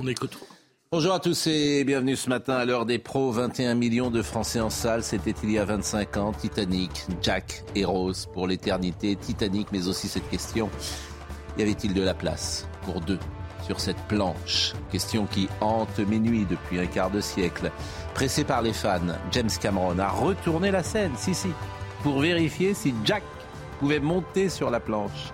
On écoute. Bonjour à tous et bienvenue ce matin à l'heure des pros. 21 millions de Français en salle, c'était il y a 25 ans. Titanic, Jack et Rose pour l'éternité. Titanic, mais aussi cette question. Y avait-il de la place pour deux sur cette planche? Question qui hante mes nuits depuis un quart de siècle. Pressé par les fans, James Cameron a retourné la scène, si si, pour vérifier si Jack pouvait monter sur la planche.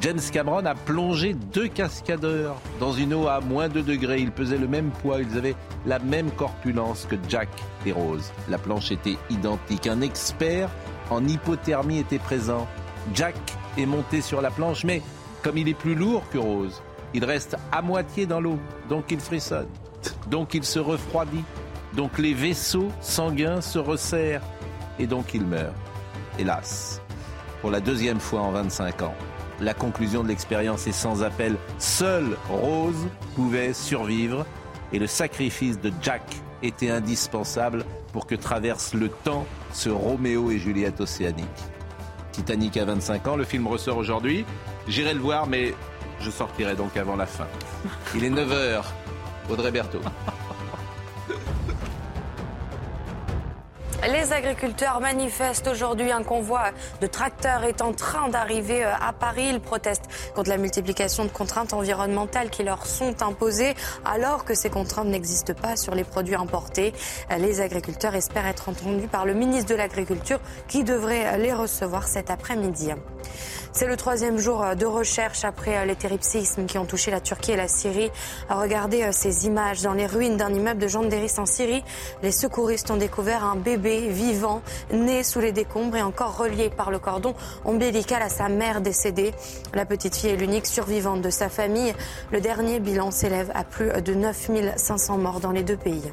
James Cameron a plongé deux cascadeurs dans une eau à moins de degrés. Ils pesaient le même poids, ils avaient la même corpulence que Jack et Rose. La planche était identique. Un expert en hypothermie était présent. Jack est monté sur la planche, mais comme il est plus lourd que Rose, il reste à moitié dans l'eau, donc il frissonne, donc il se refroidit, donc les vaisseaux sanguins se resserrent, et donc il meurt. Hélas, pour la deuxième fois en 25 ans, la conclusion de l'expérience est sans appel. Seule Rose pouvait survivre, et le sacrifice de Jack était indispensable pour que traverse le temps ce Roméo et Juliette océanique. Titanic à 25 ans, le film ressort aujourd'hui. J'irai le voir, mais je sortirai donc avant la fin. Il est 9h. Audrey Berthaud. Les agriculteurs manifestent aujourd'hui. Un convoi de tracteurs est en train d'arriver euh, à Paris. Ils protestent contre la multiplication de contraintes environnementales qui leur sont imposées alors que ces contraintes n'existent pas sur les produits importés. Les agriculteurs espèrent être entendus par le ministre de l'Agriculture qui devrait les recevoir cet après-midi. C'est le troisième jour de recherche après les terribles qui ont touché la Turquie et la Syrie. Regardez ces images dans les ruines d'un immeuble de Janderis en Syrie. Les secouristes ont découvert un bébé vivant, né sous les décombres et encore relié par le cordon ombilical à sa mère décédée. La petite fille est l'unique survivante de sa famille. Le dernier bilan s'élève à plus de 9500 morts dans les deux pays.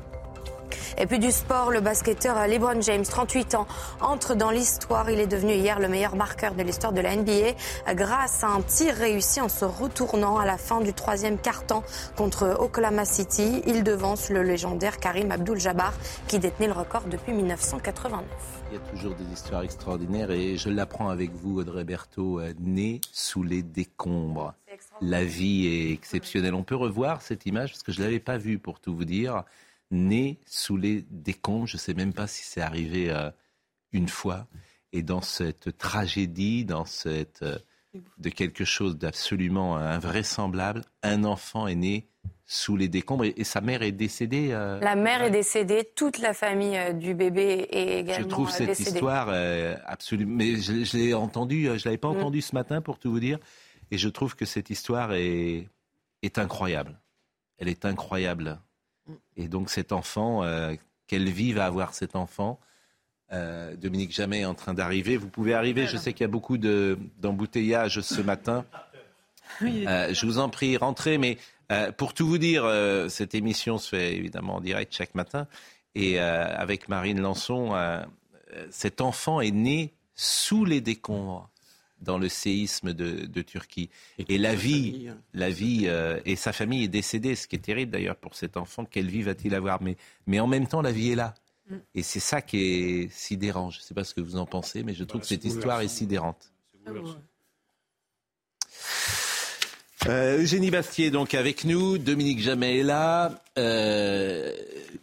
Et puis du sport, le basketteur LeBron James, 38 ans, entre dans l'histoire. Il est devenu hier le meilleur marqueur de l'histoire de la NBA grâce à un tir réussi en se retournant à la fin du troisième quart-temps contre Oklahoma City. Il devance le légendaire Karim Abdul-Jabbar qui détenait le record depuis 1989. Il y a toujours des histoires extraordinaires et je l'apprends avec vous, Audrey Berthaud, né sous les décombres. La vie est exceptionnelle. On peut revoir cette image parce que je ne l'avais pas vue pour tout vous dire né sous les décombres. Je ne sais même pas si c'est arrivé euh, une fois. Et dans cette tragédie, dans cette euh, de quelque chose d'absolument invraisemblable, un enfant est né sous les décombres et, sa mère est décédée. Euh, la mère est décédée, toute la famille du bébé est également Je trouve cette histoire absolument. Mais je, l'ai entendu, je l'avais pas mm. entendu ce matin pour tout vous dire, et je trouve que cette histoire est, est incroyable. Elle est incroyable. Et donc cet enfant, euh, quelle vie va avoir cet enfant? Euh, Dominique Jamais est en train d'arriver. Vous pouvez arriver, je sais qu'il y a beaucoup d'embouteillages ce matin. Euh, je vous en prie, rentrez. Mais pour tout vous dire, cette émission se fait évidemment en direct chaque matin. Et avec Marine Lançon, cet enfant est né sous les décombres dans le séisme de, Turquie. Et, la vie, hein. la vie, euh, et sa famille est décédée, ce qui est terrible d'ailleurs pour cet enfant. Quelle vie va-t-il avoir? Mais, mais en même temps, la vie est là. Mm. Et c'est ça qui est sidérant. Je ne sais pas ce que vous en pensez, mais je trouve bah, que cette histoire est sidérante. Euh, Eugénie Bastier donc avec nous, Dominique Jamais est là, euh,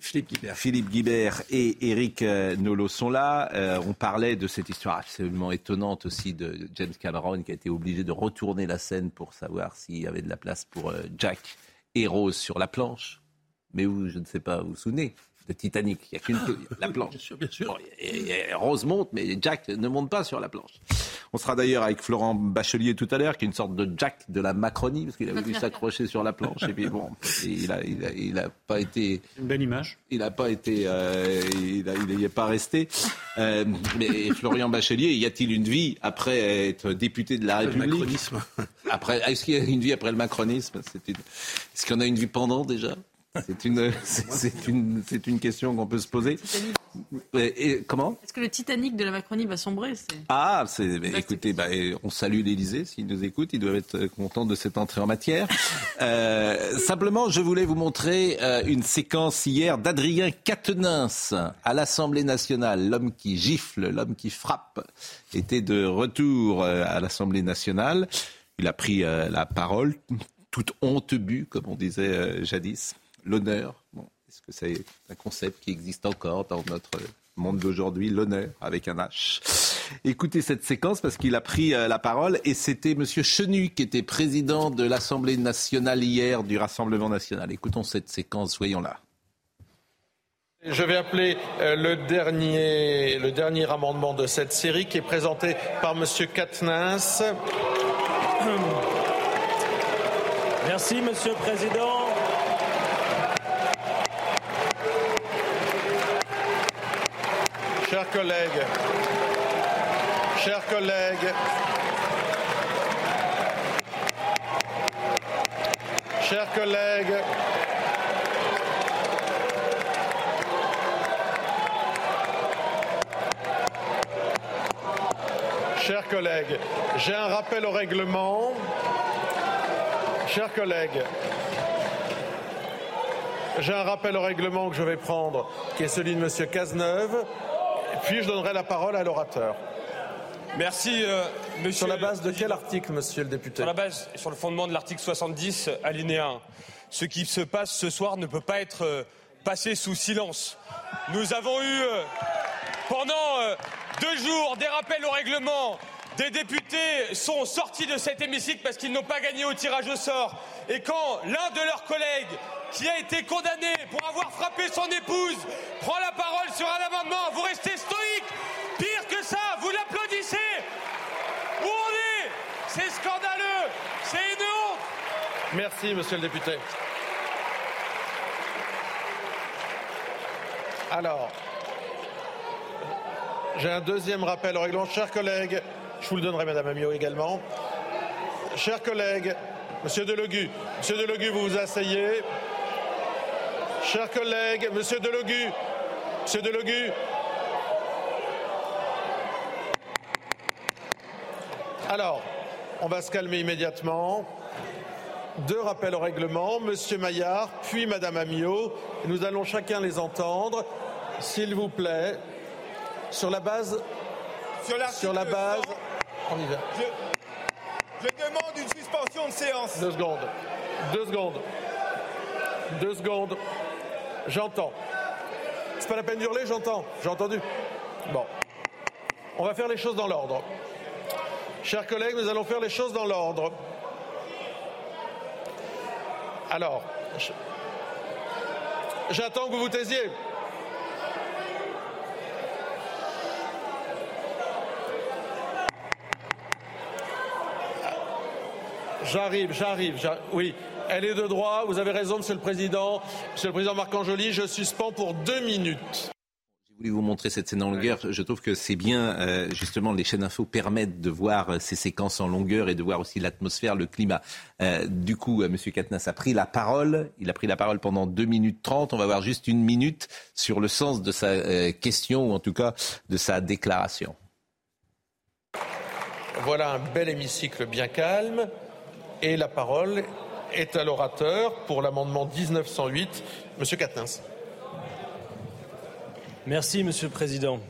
Philippe, Guibert. et Eric euh, Nolot sont là. On parlait de cette histoire absolument étonnante aussi de James Cameron qui a été obligé de retourner la scène pour savoir s'il y avait de la place pour Jack et Rose sur la planche. Mais vous, je ne sais pas, vous vous souvenez? De Titanic. Il n'y a qu'une la planche. Bien sûr, bien sûr. et, Rose monte, mais Jack ne monte pas sur la planche. On sera d'ailleurs avec Florent Bachelier tout à l'heure, qui est une sorte de Jack de la Macronie, parce qu'il a voulu s'accrocher sur la planche. Et puis bon, il a, il a, pas été. Une belle image. Il n'a pas été. Euh, il n'y est pas resté. Euh, mais Florian Bachelier, y a-t-il une vie après être député de la République après, est-ce qu'il y a une vie après le macronisme? Est-ce qu'on a une vie pendant déjà? C'est une, c'est une, c'est une question qu'on peut se poser. Et, comment? Est-ce que le Titanic de la Macronie va sombrer? Ah, c'est, écoutez, bah, on salue l'Élysée s'ils nous écoutent. Ils doivent être contents de cette entrée en matière. Euh, simplement, je voulais vous montrer euh, une séquence hier d'Adrien Quatennens à l'Assemblée nationale. L'homme qui gifle, l'homme qui frappe, était de retour euh, à l'Assemblée nationale. Il a pris la parole, toute honte bue, comme on disait jadis l'honneur. Est-ce que c'est un concept qui existe encore dans notre monde d'aujourd'hui, l'honneur avec un H? Écoutez cette séquence parce qu'il a pris euh, la parole et c'était M. Chenu qui était président de l'Assemblée nationale hier du Rassemblement national. Écoutons cette séquence, soyons là. Je vais appeler euh, le, dernier, le dernier amendement de cette série qui est présenté par M. Katnins. Merci, Monsieur le Président. Chers collègues, chers collègues, chers collègues, chers collègues, j'ai un rappel au règlement. Chers collègues, j'ai un rappel au règlement que je vais prendre, qui est celui de M. Cazeneuve. Puis je donnerai la parole à l'orateur. Merci, euh, monsieur. Sur la base de quel article, monsieur le député Sur la base, sur le fondement de l'article 70, alinéa 1. Ce qui se passe ce soir ne peut pas être euh, passé sous silence. Nous avons eu euh, pendant deux jours des rappels au règlement. Des députés sont sortis de cet hémicycle parce qu'ils n'ont pas gagné au tirage au sort. Et quand l'un de leurs collègues qui a été condamné pour avoir frappé son épouse prend la parole sur un amendement, vous restez stoïque. Pire que ça, vous l'applaudissez. Où on est? C'est scandaleux. C'est une honte. Merci, monsieur le député. Alors, j'ai un deuxième rappel au règlement. Chers collègues, je vous le donnerai, Madame Amiot, également. Chers collègues, Monsieur Delogu, Monsieur Delogu, vous vous asseyez. Chers collègues, Monsieur Delogu, Monsieur Delogu. Alors, on va se calmer immédiatement. Deux rappels au règlement, Monsieur Maillard, puis Madame Amiot. Nous allons chacun les entendre. S'il vous plaît, sur la base. Sur, la base. On y va. Je, je demande une suspension de séance. Deux secondes. Deux secondes. Deux secondes. J'entends. C'est pas la peine d'hurler, j'entends. J'ai entendu. Bon. On va faire les choses dans l'ordre. Chers collègues, nous allons faire les choses dans l'ordre. Alors, j'attends que vous vous taisiez. J'arrive, j'arrive. Oui, elle est de droit. Vous avez raison, Monsieur le Président. Monsieur le Président Marc-Anjoli, je suspends pour deux minutes. J'ai voulu vous montrer cette scène en longueur. Je trouve que c'est bien, euh, justement, les chaînes info permettent de voir euh, ces séquences en longueur et de voir aussi l'atmosphère, le climat. Euh, du coup, M. Katnas a pris la parole. Il a pris la parole pendant deux minutes trente. On va voir juste une minute sur le sens de sa question ou en tout cas de sa déclaration. Voilà un bel hémicycle bien calme. Et la parole est à l'orateur pour l'amendement 1908, Monsieur Quatennens. Merci, Monsieur le Président.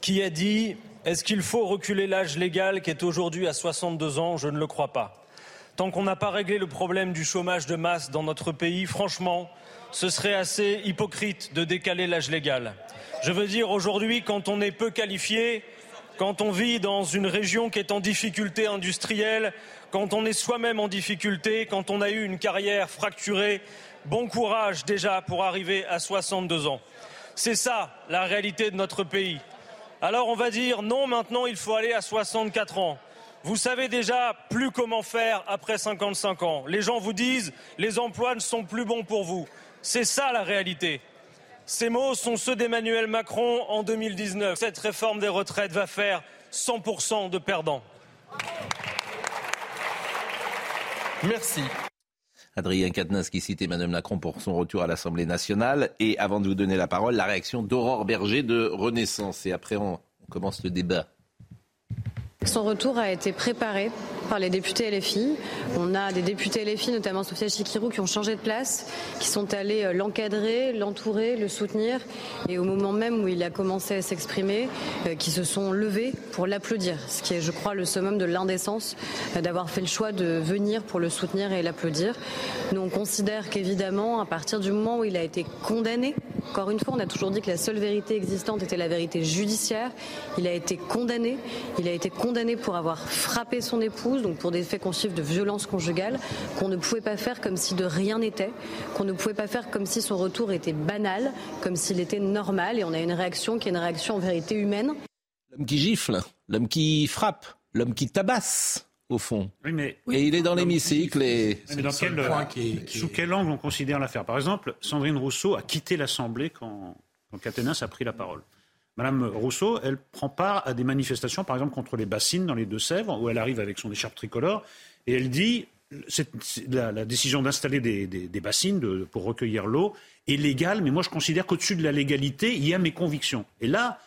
Qui a dit est-ce qu'il faut reculer l'âge légal qui est aujourd'hui à 62 ans? Je ne le crois pas. Tant qu'on n'a pas réglé le problème du chômage de masse dans notre pays, franchement, ce serait assez hypocrite de décaler l'âge légal. Je veux dire, aujourd'hui, quand on est peu qualifié, quand on vit dans une région qui est en difficulté industrielle, quand on est soi-même en difficulté, quand on a eu une carrière fracturée, bon courage déjà pour arriver à 62 ans. C'est ça la réalité de notre pays. Alors on va dire non, maintenant il faut aller à 64 ans. Vous savez déjà plus comment faire après 55 ans. Les gens vous disent les emplois ne sont plus bons pour vous. C'est ça la réalité. Ces mots sont ceux d'Emmanuel Macron en 2019. Cette réforme des retraites va faire 100% de perdants. Merci. Adrien Quatennens qui cite Emmanuel Macron pour son retour à l'Assemblée nationale. Et avant de vous donner la parole, la réaction d'Aurore Berger de Renaissance. Et après, on commence le débat. Son retour a été préparé par les députés LFI. On a des députés LFI, notamment Sophia Chikirou, qui ont changé de place, qui sont allés euh, l'encadrer, l'entourer, le soutenir, et au moment même où il a commencé à s'exprimer, euh, qui se sont levés pour l'applaudir, ce qui est, je crois, le summum de l'indécence euh, d'avoir fait le choix de venir pour le soutenir et l'applaudir. Nous, on considère qu'évidemment, à partir du moment où il a été condamné, encore une fois, on a toujours dit que la seule vérité existante était la vérité judiciaire. Il a été condamné. Il a été condamné pour avoir frappé son épouse, donc pour des faits qu'on chiffre de violence conjugale, qu'on ne pouvait pas faire comme si de rien n'était, qu'on ne pouvait pas faire comme si son retour était banal, comme s'il était normal. Et on a une réaction qui est une réaction en vérité humaine. L'homme qui gifle, l'homme qui frappe, l'homme qui tabasse au fond. Oui, mais, et il est dans l'hémicycle. Et... Mais dans quel, sous quel angle on considère l'affaire? Par exemple, Sandrine Rousseau a quitté l'Assemblée quand, quand Caténins a pris la parole. Madame Rousseau, elle prend part à des manifestations, par exemple contre les bassines dans les Deux-Sèvres, où elle arrive avec son écharpe tricolore, et elle dit la, la, décision d'installer des, des, des, bassines de, pour recueillir l'eau est légale, mais moi je considère qu'au-dessus de la légalité, il y a mes convictions. Et là,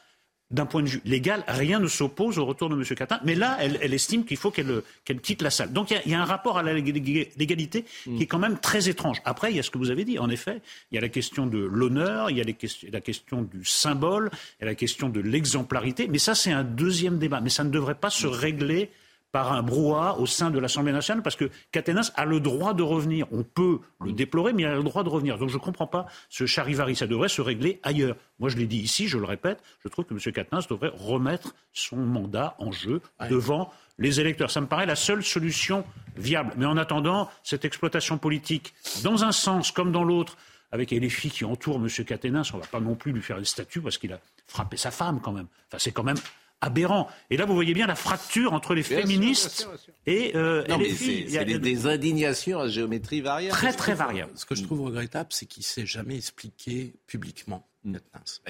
d'un point de vue légal, rien ne s'oppose au retour de M. Catin. Mais là, elle, estime qu'il faut qu'elle qu quitte la salle. Donc il y, a un rapport à la légalité qui est quand même très étrange. Après, il y a ce que vous avez dit. En effet, il y a la question de l'honneur, il y a la question du symbole, il y a la question de l'exemplarité. Mais ça, c'est un deuxième débat. Mais ça ne devrait pas se régler par un brouhaha au sein de l'Assemblée nationale, parce que Caténas a le droit de revenir. On peut le déplorer, mais il a le droit de revenir. Donc je ne comprends pas ce charivari. Ça devrait se régler ailleurs. Moi, je l'ai dit ici, je le répète, je trouve que M. Caténas devrait remettre son mandat en jeu devant les électeurs. Ça me paraît la seule solution viable. Mais en attendant, cette exploitation politique, dans un sens comme dans l'autre, avec les filles qui entourent M. Caténas, on ne va pas non plus lui faire des statuts parce qu'il a frappé sa femme quand même. Enfin, c'est quand même aberrant. Et là, vous voyez bien la fracture entre les bien féministes sûr, bien sûr, bien sûr. et, euh, non, et les filles. C'est des, des, indignations à géométrie variable. Très, très variable. Ce que je trouve regrettable, c'est qu'il ne s'est jamais expliqué publiquement. Bah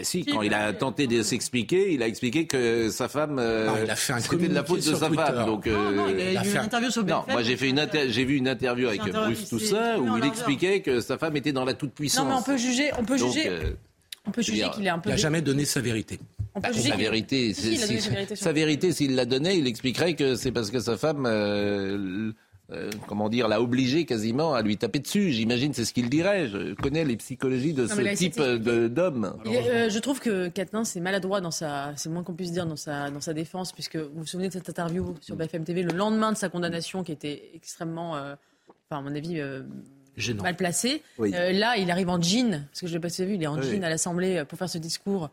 si, quand il a tenté de s'expliquer, il a expliqué que sa femme, euh, non, il a fait un c'était de la faute de sa Twitter. femme. Donc, euh, non, non, il a, il a eu une interview sur non, moi j'ai fait une inter... j'ai vu une interview avec Bruce Toussaint où il expliquait que sa femme était dans la toute puissance. Non, mais on peut juger, on peut donc, juger. euh, On peut juger qu'il est un peu. Il n'a jamais donné sa vérité. On peut Bah, juger sa vérité, Si, si- sa sa s'il la donnait, il expliquerait que c'est parce que sa femme, euh, euh, comment dire, l'a obligé quasiment à lui taper dessus. J'imagine, c'est ce qu'il dirait. Je connais les psychologies de Non, ce là, type de- d'homme. Euh, je trouve que Quatennens c'est maladroit dans sa, c'est le moins qu'on puisse dire dans sa, dans sa défense, puisque vous vous souvenez de cette interview sur BFM TV le lendemain de sa condamnation, qui était extrêmement, euh, enfin à mon avis, euh, Gênant. mal placé. Oui. Euh, là, il arrive en jean, parce que je l'ai pas vu, il est en Oui. jean à l'Assemblée euh, pour faire ce discours.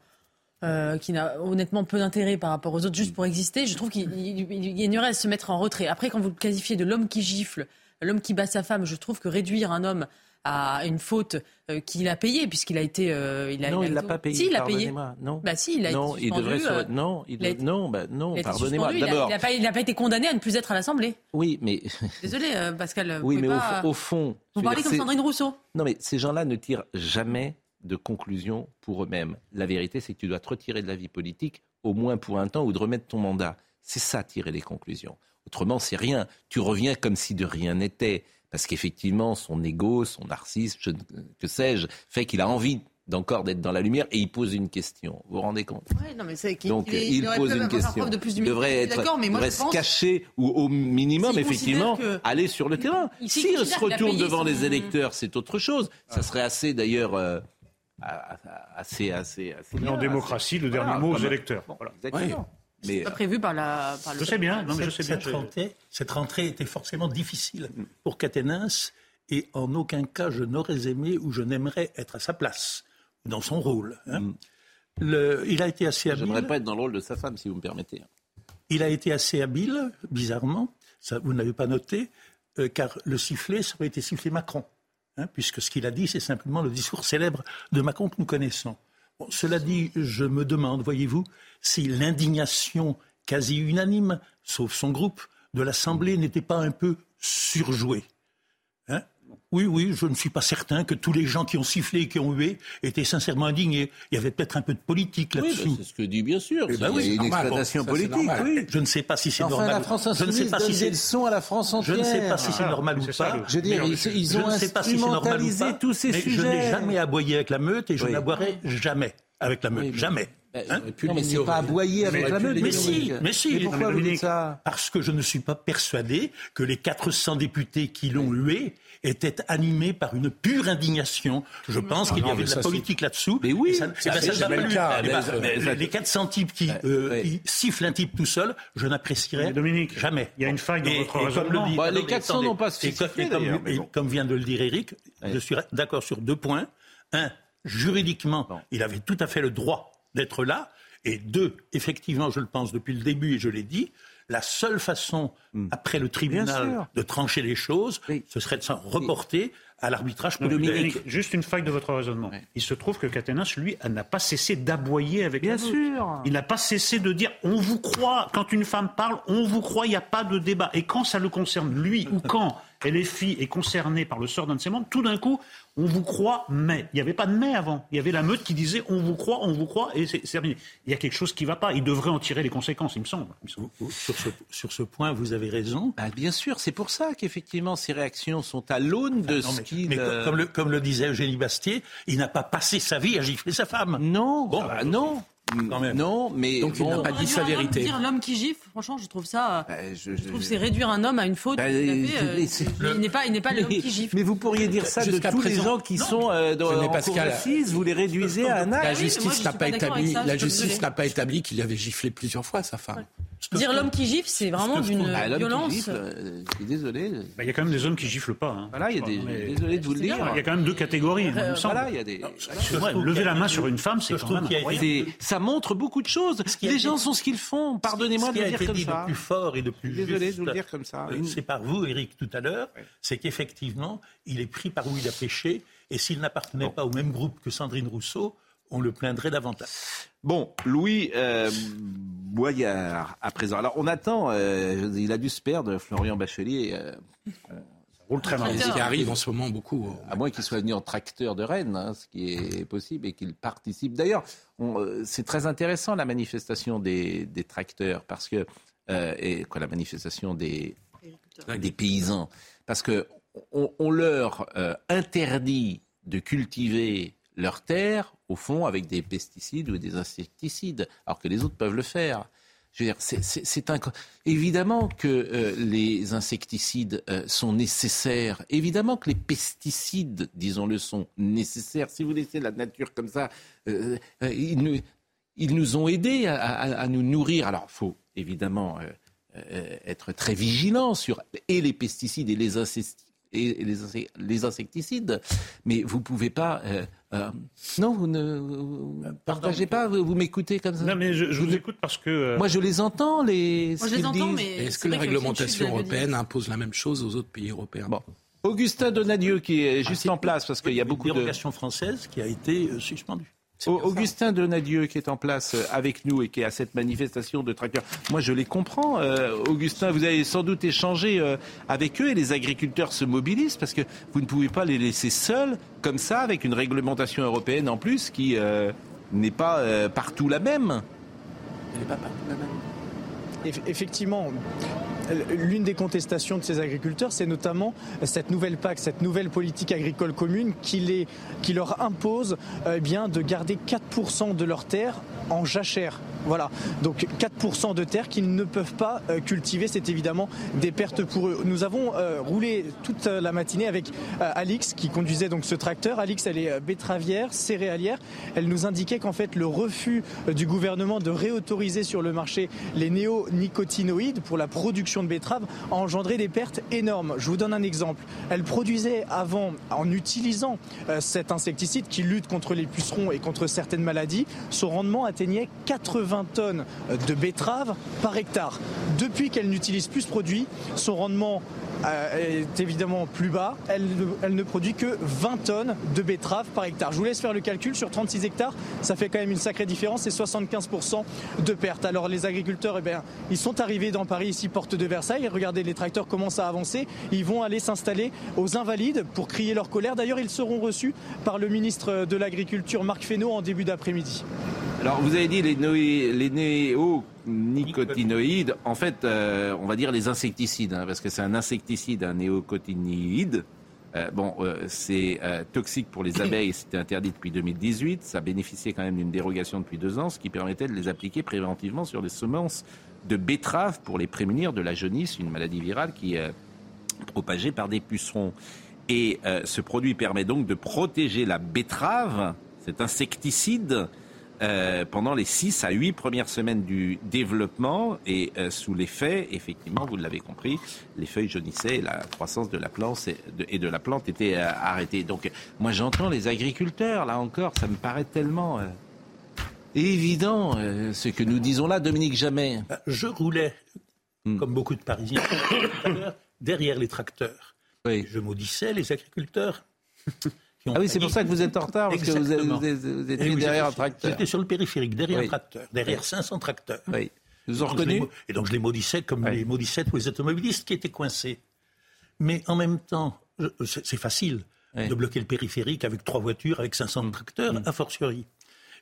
euh, qui n'a honnêtement peu d'intérêt par rapport aux autres, juste pour exister. Je trouve qu'il il- il gagnerait à se mettre en retrait. Après, quand vous le qualifiez de l'homme qui gifle, l'homme qui bat sa femme, je trouve que réduire un homme à une faute euh, qu'il a payée, puisqu'il a été... euh, il a, non, il l'a été- pas payé. Si, il l'a payé. Non. Bah si, il a non, été il devrait euh, non, il a non, bah, non, pardonnez-moi. D'abord, Il n'a pas, été condamné à ne plus être à l'Assemblée. oui, mais Désolé, Pascal. vous oui, mais au, pas- fo- au fond, Vous parlez comme Sandrine Rousseau. Non, mais ces gens-là ne tirent jamais de conclusion pour eux-mêmes. La vérité, c'est que tu dois te retirer de la vie politique, au moins pour un temps, ou de remettre ton mandat. C'est ça, tirer les conclusions. Autrement, c'est rien. Tu reviens comme si de rien n'était. Parce qu'effectivement, son ego, son narcissisme, je ne- que sais-je, fait qu'il a envie d'encore d'être dans la lumière et il pose une question. Vous vous rendez compte? Ouais, non, mais c'est qu'il- Donc il, pose une question. de plus il devrait être, mais moi, devrait je se pense- cacher ou au minimum, effectivement, que- aller sur le terrain. il- Si s'il il se retourne devant son- les électeurs, c'est autre chose. Ça serait assez, d'ailleurs, euh, assez, assez, assez. En bien, démocratie, le Voilà, dernier mot aux électeurs. Bon, Voilà. exactement. Mais C'est pas prévu par, la, par le. Je sais bien, non, mais je sais cette, bien. cette je- rentrée, cette rentrée était forcément difficile pour Caténins et en aucun cas je n'aurais aimé ou je n'aimerais être à sa place, dans son rôle. hein. Le- il a été assez habile. j'aimerais pas être dans le rôle de sa femme, si vous me permettez. Il a été assez habile, bizarrement, ça vous n'avez pas noté, euh, car le sifflet, ça aurait été sifflé Macron, hein, puisque ce qu'il a dit, c'est simplement le discours célèbre de Macron que nous connaissons. Cela dit, je me demande, voyez-vous, si l'indignation quasi unanime, sauf son groupe, de l'Assemblée n'était pas un peu surjouée. Oui, oui, je ne suis pas certain que tous les gens qui ont sifflé et qui ont hué étaient sincèrement indignés. Il y avait peut-être un peu de politique là-dessous. Oui, c'est ce que dit bien sûr. C'est oui, une normal. exploitation Bon, politique. Oui. Je ne sais pas si c'est Enfin, normal. la France je ne sais pas si c'est à la France Je entière. ne sais pas si c'est Ah, normal ou pas. le- Je veux dire, Mais ils- je- ils je ont ne sais pas si c'est normal ou instrumentalisé pas, tous ces mais Je n'ai jamais aboyé avec la meute et je Oui. n'aboierai jamais avec la meute. Oui, jamais. Hein Non, mais c'est pas aboyer avec Mais- la meute. Mais si, mais si. Mais pourquoi vous dites ça Parce que je ne suis pas persuadé que les 400 députés qui l'ont hué étaient animés par une pure indignation. Je pense qu'il y avait de la politique là-dessous. Mais oui, ben, c'est j'ai le pas cas. Eh ben, Les 400 types qui, euh, qui sifflent un type tout seul, je n'apprécierais jamais. il y a une faille dans votre et comme raisonnement. le dit- Bah, les attendez, 400 attendez. n'ont pas sifflé, comme vient de le dire Eric, je suis d'accord sur deux points. Un, juridiquement, il avait tout à fait le droit d'être là. Et deux, effectivement, je le pense depuis le début et je l'ai dit, la seule façon, après le tribunal, de trancher les choses, ce serait de s'en reporter à l'arbitrage. Dominique, juste une faille de votre raisonnement. Il se trouve que Caténas, lui, n'a pas cessé d'aboyer avec Bien sûr. Il n'a pas cessé de dire on vous croit. Quand une femme parle, on vous croit, il n'y a pas de débat. Et quand ça le concerne, lui, ou quand LFI est concerné par le sort d'un de ses membres, tout d'un coup, on vous croit, mais. Il n'y avait pas de mais avant. Il y avait la meute qui disait on vous croit, on vous croit, et c'est terminé. Il y a quelque chose qui ne va pas. Il devrait en tirer les conséquences, il me semble. Il me semble. Sur ce, sur ce point, vous avez raison. Bah, bien sûr, c'est pour ça qu'effectivement ces réactions sont à l'aune de Non, ce mais, qu'il. mais euh, comme, le, comme le disait Eugénie Bastier, il n'a pas passé sa vie à gifler sa femme. Non, Bon, bah, non, quand même. non, mais Donc, il n'a pas dit sa Réduire un homme, vérité. Dire l'homme qui gifle, franchement, je trouve ça. bah, je- trouve c'est réduire un homme à une faute. Bah, fait, euh, il n'est pas, il n'est pas l'homme mais, qui gifle. mais vous pourriez dire ça de Jusqu'à tous les présent. gens qui sont euh, dans, Pascal. d'assises, vous les réduisez à un La acte. justice n'a pas pas établi, ça, la justice n'a pas établi qu'il avait giflé plusieurs fois sa femme. Dire l'homme qui gifle, c'est vraiment d'une Ah, qui violence. gifle, euh, je suis désolé. Bah, Il y a quand même des hommes qui giflent pas. hein. Voilà, il y a des. Mais- Désolé de vous le dire. Il y a quand même deux catégories, il me semble. Voilà, il y a des. Lever la main sur une femme, c'est Je quand trouve même qu'il y a incroyable. C'est- ça montre beaucoup de choses. Les été- gens sont ce qu'ils font. Pardonnez-moi de le a dire été comme dit ça. de plus fort et de plus Désolé juste, de vous le dire comme ça. euh, C'est par vous, Eric, tout à l'heure. C'est qu'effectivement, il est pris par où il a péché. Et s'il n'appartenait pas au même groupe que Sandrine Rousseau, on le plaindrait davantage. Bon, Louis euh, Boyard, à présent. Alors, on attend, euh, il a dû se perdre, Florian Bachelier, euh, roule très mal. Ce qui arrive en ce moment beaucoup. à moins qu'il soit venu en tracteur de Rennes, hein, ce qui est possible, et qu'il participe. D'ailleurs, euh, c'est très intéressant la manifestation des, des tracteurs, parce que, euh, et quoi, la manifestation des, des paysans, parce que on, on leur euh, interdit de cultiver leurs terres, au fond, avec des pesticides ou des insecticides, alors que les autres peuvent le faire. C'est-. Évidemment que euh, les insecticides euh, sont nécessaires. Évidemment que les pesticides, disons-le, sont nécessaires. Si vous laissez la nature comme ça, euh, ils, nous, ont aidés à, nous nourrir. Alors, il faut évidemment être très vigilant sur et les pesticides et les insecticides. Et les, insec- les insecticides, mais vous pouvez pas. euh, euh, non, vous ne vous partagez pas. Vous, vous m'écoutez comme ça? Non, mais je, je vous écoute parce que. euh, Moi, je les entends, les. Moi, ce je les entends, disent. mais. Est-ce que la une réglementation européenne impose la même chose aux autres pays européens? Bon. Augustin Donadieu, qui est juste en place, parce qu'il y a beaucoup Une de. dérogation française qui a été euh, suspendue. Au- Augustin Donadieu qui est en place euh, avec nous et qui est à cette manifestation de tracteurs. Moi, je les comprends. Euh, Augustin, vous avez sans doute échangé euh, avec eux et les agriculteurs se mobilisent parce que vous ne pouvez pas les laisser seuls comme ça avec une réglementation européenne en plus qui euh, n'est pas euh, partout la même. Elle n'est pas partout la même. Eff- Effectivement, l'une des contestations de ces agriculteurs, c'est notamment cette nouvelle PAC, cette nouvelle politique agricole commune qui, les, qui leur impose eh bien, de garder 4% de leurs terres en jachère. Voilà, donc 4% de terres qu'ils ne peuvent pas euh, cultiver, c'est évidemment des pertes pour eux. Nous avons euh, roulé toute euh, la matinée avec Alix qui conduisait donc ce tracteur. Alix, elle est betteravière, céréalière. Elle nous indiquait qu'en fait le refus du gouvernement de réautoriser sur le marché les néonicotinoïdes pour la production de betteraves a engendré des pertes énormes. Je vous donne un exemple. Elle produisait avant, en utilisant cet insecticide qui lutte contre les pucerons et contre certaines maladies, son rendement atteignait 80 tonnes de betteraves par hectare. Depuis qu'elle n'utilise plus ce produit, son rendement est évidemment plus bas. Elle, elle ne produit que 20 tonnes de betteraves par hectare. Je vous laisse faire le calcul sur 36 hectares, ça fait quand même une sacrée différence, c'est 75% de pertes. Alors les agriculteurs, eh bien, ils sont arrivés dans Paris, ici, porte de Versailles. Regardez, les tracteurs commencent à avancer. Ils vont aller s'installer aux Invalides pour crier leur colère. D'ailleurs, ils seront reçus par le ministre de l'Agriculture, Marc Fesneau, en début d'après-midi. Alors, vous avez dit les, les néonicotinoïdes. En fait, euh, on va dire les insecticides, hein, parce que c'est un insecticide, un néocotinoïde. Euh, bon, euh, c'est toxique pour les abeilles, c'était interdit depuis 2018. Ça bénéficiait quand même d'une dérogation depuis deux ans, ce qui permettait de les appliquer préventivement sur les semences de betteraves pour les prémunir de la jaunisse, une maladie virale qui est propagée par des pucerons. Et ce produit permet donc de protéger la betterave, cet insecticide, euh, pendant les 6 à 8 premières semaines du développement et euh, sous l'effet, effectivement, vous l'avez compris, les feuilles jaunissaient et la croissance de la plante et de, la plante était euh, arrêtée. Donc moi j'entends les agriculteurs, là encore, ça me paraît tellement évident ce que nous disons là, Dominique Jamais. Je roulais, hmm. comme beaucoup de Parisiens, derrière les tracteurs. Oui. Je maudissais les agriculteurs ah oui, c'est pour ça que vous êtes en retard, parce que vous, étiez derrière un tracteur. J'étais sur le périphérique, derrière un tracteur, derrière 500 tracteurs. Oui. Vous en reconnu Et donc je les maudissais comme les maudissais tous les automobilistes qui étaient coincés. Mais en même temps, c'est facile de bloquer le périphérique avec trois voitures, avec 500 tracteurs, mm. a fortiori.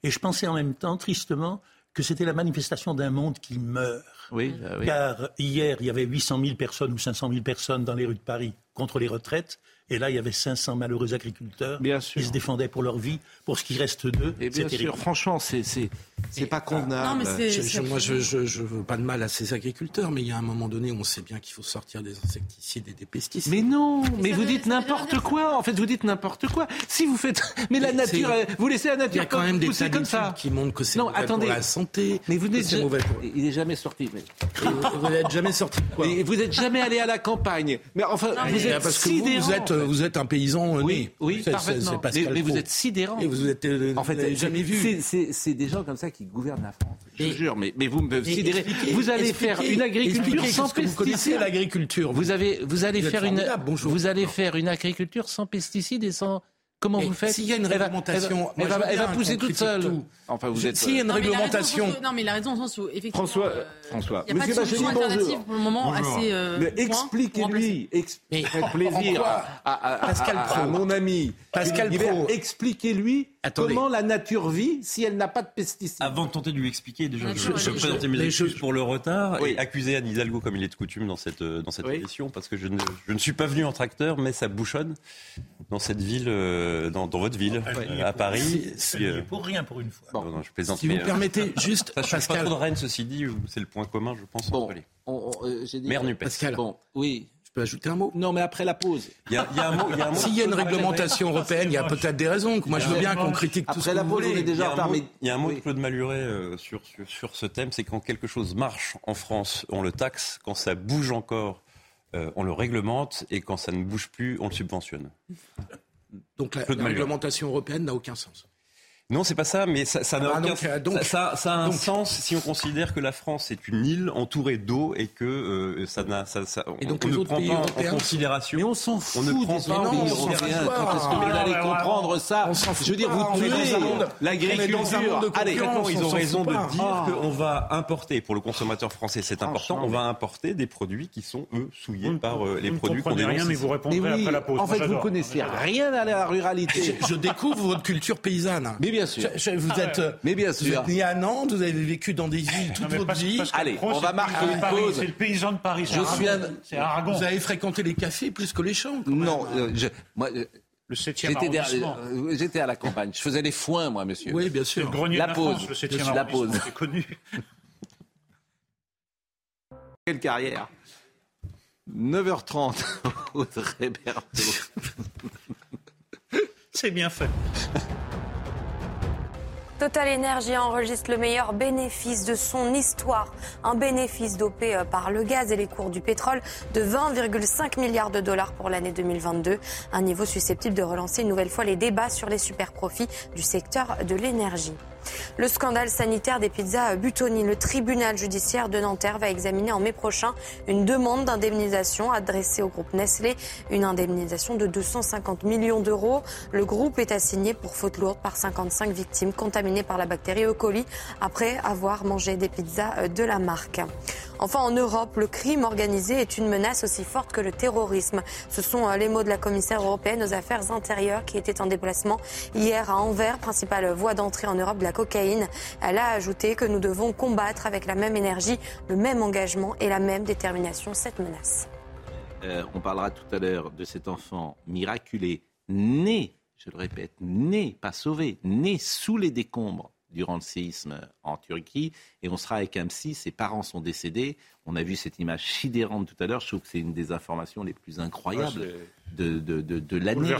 Et je pensais en même temps, tristement, que c'était la manifestation d'un monde qui meurt. Oui, bah oui. Car hier, il y avait 800 000 personnes ou 500 000 personnes dans les rues de Paris contre les retraites. Et là, il y avait 500 malheureux agriculteurs qui se défendaient pour leur vie, pour ce qui reste d'eux. Et bien sûr, franchement, c'est c'est pas convenable. moi, je, je, veux pas de mal à ces agriculteurs, mais il y a un moment donné où on sait bien qu'il faut sortir des insecticides et des pesticides. Mais non, mais, vous dites n'importe quoi. En fait, vous dites n'importe quoi. Si vous faites, mais la nature, vous laissez la nature. Il y a quand même des comme ça qui montrent que c'est mauvais attendez. pour la santé. Mais vous n'êtes mauvais Il n'est jamais sorti. Mais... vous n'êtes jamais sorti de quoi Vous n'êtes jamais allé à la campagne. Mais enfin, vous êtes parce que vous, êtes, vous êtes un paysan oui, Oui, parfaitement. Mais, vous êtes sidérant. Et vous êtes euh, en fait jamais vu. C'est des gens comme ça qui gouvernent la France. Je jure, mais, mais vous me sidérez. Vous allez faire une agriculture sans pesticides. Vous connaissez l'agriculture. Vous avez, vous allez faire une, vous allez faire une agriculture sans pesticides et sans Comment vous faites S'il y a une réglementation, elle va, elle va, pousser toute seule. Enfin, vous êtes. S'il y a une réglementation. non, mais il a raison sens où effectivement. François, euh, François. Il n'y a pas de solution alternative pour le moment assez. Euh, mais expliquez-lui, faites plaisir à, Pascal Pro, mon ami. Pascal Pro, expliquez-lui comment la nature vit si elle n'a pas de pesticides. Avant de tenter de lui expliquer, déjà, je, je présenter mes excuses pour le retard et accuser Anne Hidalgo comme il est de coutume dans cette euh, dans cette émission parce que je ne, je ne suis pas venu en tracteur, mais ça bouchonne dans cette ville euh, dans, votre ville, euh, à Paris. Euh, pour rien pour une fois. je plaisante. Si vous permettez, juste. Ça change pas trop de Rennes, ceci dit, c'est le point commun, je pense, bon, entre les. Mère Pascal. Bon, oui. Je peux ajouter un mot? Non, mais après la pause. Il y a, un mot. S'il y a une réglementation européenne, il y a peut-être des raisons. Moi, je veux bien qu'on critique tout ce que la pause, on est déjà en Il y a un mot de Claude Maluret sur, sur, sur ce thème, c'est quand quelque chose marche en France, on le taxe. Quand ça bouge encore, on le réglemente. Et quand ça ne bouge plus, on le subventionne. Donc la, réglementation européenne n'a aucun sens. Non, c'est pas ça, mais ça, ça n'a ah, ça, ça, a un sens si on considère que la France est une île entourée d'eau et que euh, ça n'a, ça, ça, et donc on, ne prend pas en considération. Mais on s'en fout. On ne prend pas en considération. Quand est-ce que vous allez comprendre ça Je veux dire, vous tuez l'agriculture. Allez, ils ont raison de dire qu'on va importer pour le consommateur français, c'est important. On va importer des produits qui sont eux souillés par euh, les produits qu'on dénonce. rien, mais vous répondrez après la pause. En fait, vous connaissez rien à la ruralité. Je découvre votre culture paysanne. Mais bien sûr. vous ah êtes, mais bien sûr. Vous êtes né à Nantes, vous avez vécu dans des villes toute votre vie. Allez, on va marquer une pause. C'est le paysan de Paris. Je suis C'est Aragon. Vous avez fréquenté les cafés plus que les champs. Non, euh, moi. Euh, le 7e euh, J'étais à la campagne. Je faisais les foins, moi, monsieur. Oui, bien sûr. la, pause. la pause. C'est connu. Quelle carrière 9h30, Audrey Berthaud. C'est bien fait. Total Energy enregistre le meilleur bénéfice de son histoire. Un bénéfice dopé euh, par le gaz et les cours du pétrole de 20,5 milliards de dollars pour l'année 2022. Un niveau susceptible de relancer une nouvelle fois les débats sur les super profits du secteur de l'énergie. Le scandale sanitaire des pizzas Butoni. Le tribunal judiciaire de Nanterre va examiner en mai prochain une demande d'indemnisation adressée au groupe Nestlé. Une indemnisation de 250 millions d'euros. Le groupe est assigné pour faute lourde par 55 victimes contaminées par la bactérie E. coli après avoir mangé des pizzas de la marque. Enfin, en Europe, le crime organisé est une menace aussi forte que le terrorisme. Ce sont euh, les mots de la commissaire européenne aux affaires intérieures qui était en déplacement hier à Anvers, principale voie d'entrée en Europe de la cocaïne. Elle a ajouté que nous devons combattre avec la même énergie, le même engagement et la même détermination cette menace. Euh, on parlera tout à l'heure de cet enfant miraculé, né, je le répète, né, pas sauvé, né sous les décombres durant le séisme en Turquie. Et on sera avec un psy, ses parents sont décédés. On a vu cette image sidérante tout à l'heure. Je trouve que c'est une des informations les plus incroyables de, de, de, l'année.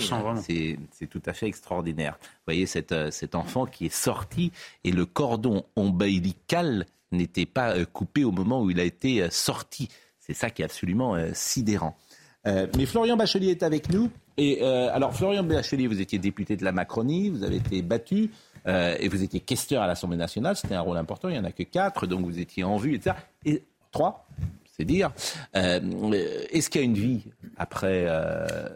C'est tout à fait extraordinaire. Vous voyez cet, euh, cet enfant qui est sorti et le cordon ombilical n'était pas euh, coupé au moment où il a été euh, sorti. C'est ça qui est absolument sidérant. mais Florian Bachelier est avec nous. Et alors, Florian Bachelier, vous étiez député de la Macronie, vous avez été battu. Euh, et vous étiez questeur à l'Assemblée nationale, c'était un rôle important, il n'y en a que quatre, donc vous étiez en vue, etc. Et trois, c'est dire. Euh, est-ce qu'il y a une vie après euh,